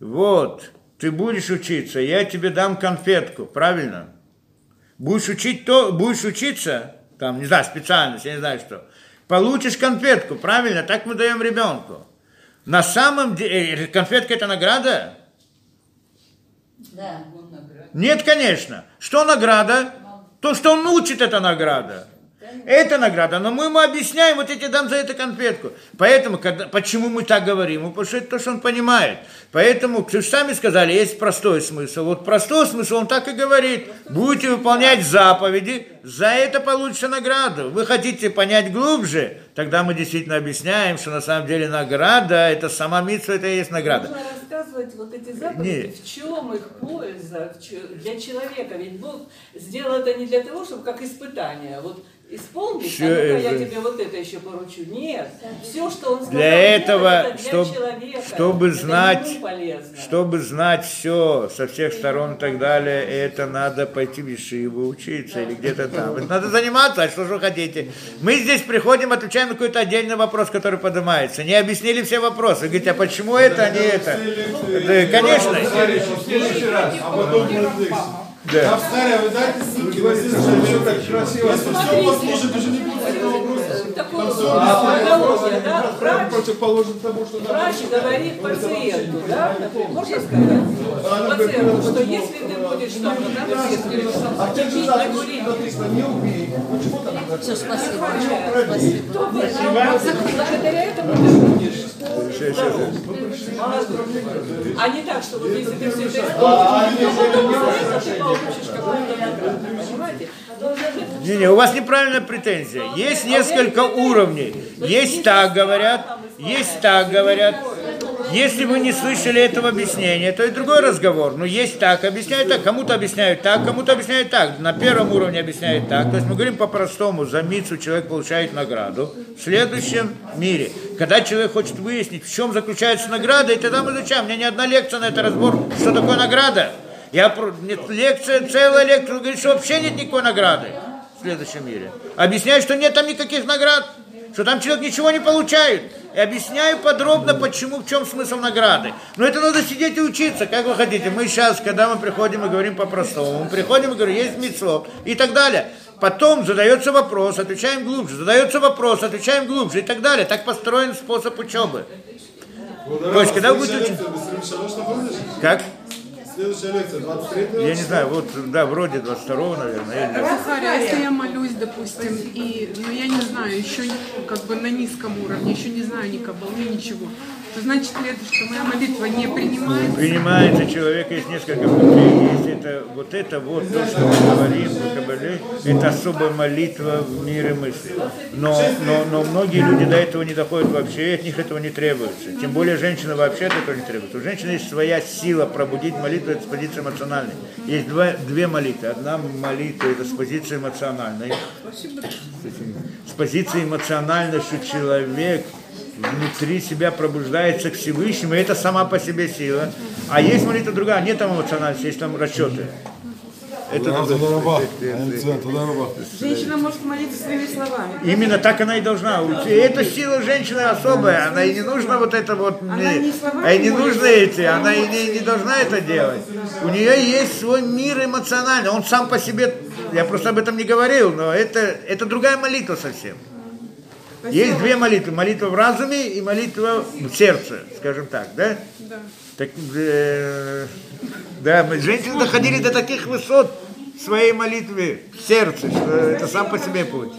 вот, ты будешь учиться, я тебе дам конфетку, правильно? Будешь учить то, будешь учиться, там, не знаю, специальность, я не знаю что, получишь конфетку, правильно? Так мы даем ребенку. На самом деле, конфетка это награда? Да. Нет, конечно. Что награда? То, что он учит, это награда. Это награда, но мы ему объясняем, вот я тебе дам за это конфетку. Поэтому, когда, почему мы так говорим? Ну, Потому что это то, что он понимает. Поэтому, вы же сами сказали, есть простой смысл. Вот простой смысл, он так и говорит. Будете выполнять заповеди, за это получите награду. Вы хотите понять глубже, тогда мы действительно объясняем, что на самом деле награда, это сама митсва, это и есть награда. Нужно рассказывать вот эти заповеди, Нет. в чем их польза для человека. Ведь Бог сделал это не для того, чтобы как испытание. Вот исполнишь, Всё а ну-ка я это- тебе вот это еще поручу. Нет. Все, что он сказал, Для делать, этого, это для чтоб- человека. чтобы Это знать. Чтобы знать все со всех сторон и так далее, это надо пойти в Ешиву учиться или где-то там. Надо заниматься, а что же вы хотите? Мы здесь приходим, отвечаем на какой-то отдельный вопрос, который поднимается. Не объяснили все вопросы. Говорите, а почему это, а не это? Да, конечно. В следующий раз, а потом Да. Австралия, вы дайте ссылки следующее видео. так красиво. Если все послушать, уже не будет Аналогия, да? Врач, противоположно тому, что врач говорит пациенту, да? Можно сказать? Пациенту, что если ты будешь там, например, если пить, не курить, не убей. Все, спасибо. Спасибо. благодаря этому ты будешь. А не так, что вот если ты все это? Не, не, у вас неправильная претензия. Есть несколько уровней. Есть так говорят, есть так говорят. Если вы не слышали этого объяснения, то и другой разговор. Но есть так, объясняют так, кому-то объясняют так, кому-то объясняют так. На первом уровне объясняют так. То есть мы говорим по-простому, за мицу человек получает награду. В следующем мире, когда человек хочет выяснить, в чем заключается награда, и тогда мы изучаем. У меня ни одна лекция на это разбор, что такое награда. Я нет, лекция, целая лекция, говорит, что вообще нет никакой награды в следующем мире. Объясняю, что нет там никаких наград, что там человек ничего не получает. И объясняю подробно, почему, в чем смысл награды. Но это надо сидеть и учиться, как вы хотите. Мы сейчас, когда мы приходим и говорим по-простому, мы приходим и говорим, есть митцвот и так далее. Потом задается вопрос, отвечаем глубже, задается вопрос, отвечаем глубже и так далее. Так построен способ учебы. То есть, когда вы будете. Как? Следующая лекция, 23 Я не знаю, вот, да, вроде 22 наверное. или- Захария, а если я молюсь, допустим, и, но я не знаю, еще как бы на низком уровне, еще не знаю ни кабалы, ничего, значит ли это, что моя молитва не принимается? Принимается человек, есть несколько путей. Есть это, вот это вот то, что мы говорим Кабале, это особая молитва в мире мысли. Но, но, но многие люди до этого не доходят вообще, и от них этого не требуется. Тем более женщина вообще от этого не требуется. У женщины есть своя сила пробудить молитву, это с позиции эмоциональной. Есть два, две молитвы. Одна молитва это с позиции эмоциональной. С позиции эмоциональной, что человек внутри себя пробуждается к Всевышнему, и это сама по себе сила. А есть молитва другая, нет там эмоциональности, есть там расчеты. Это надо- Женщина может молиться своими словами. Именно так она и должна. И эта сила женщины особая, она и не нужно вот это вот, Она не а и не нужно эти, она и не, не должна это делать. У нее есть свой мир эмоциональный, он сам по себе, я просто об этом не говорил, но это, это другая молитва совсем. Есть две молитвы, молитва в разуме и молитва в сердце, скажем так, да? Да. Так, э, да, мы, женщины доходили до таких высот в своей молитве в сердце, что это сам по себе путь.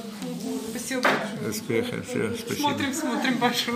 Спасибо большое. Успеха, все, спасибо. Смотрим, смотрим большое.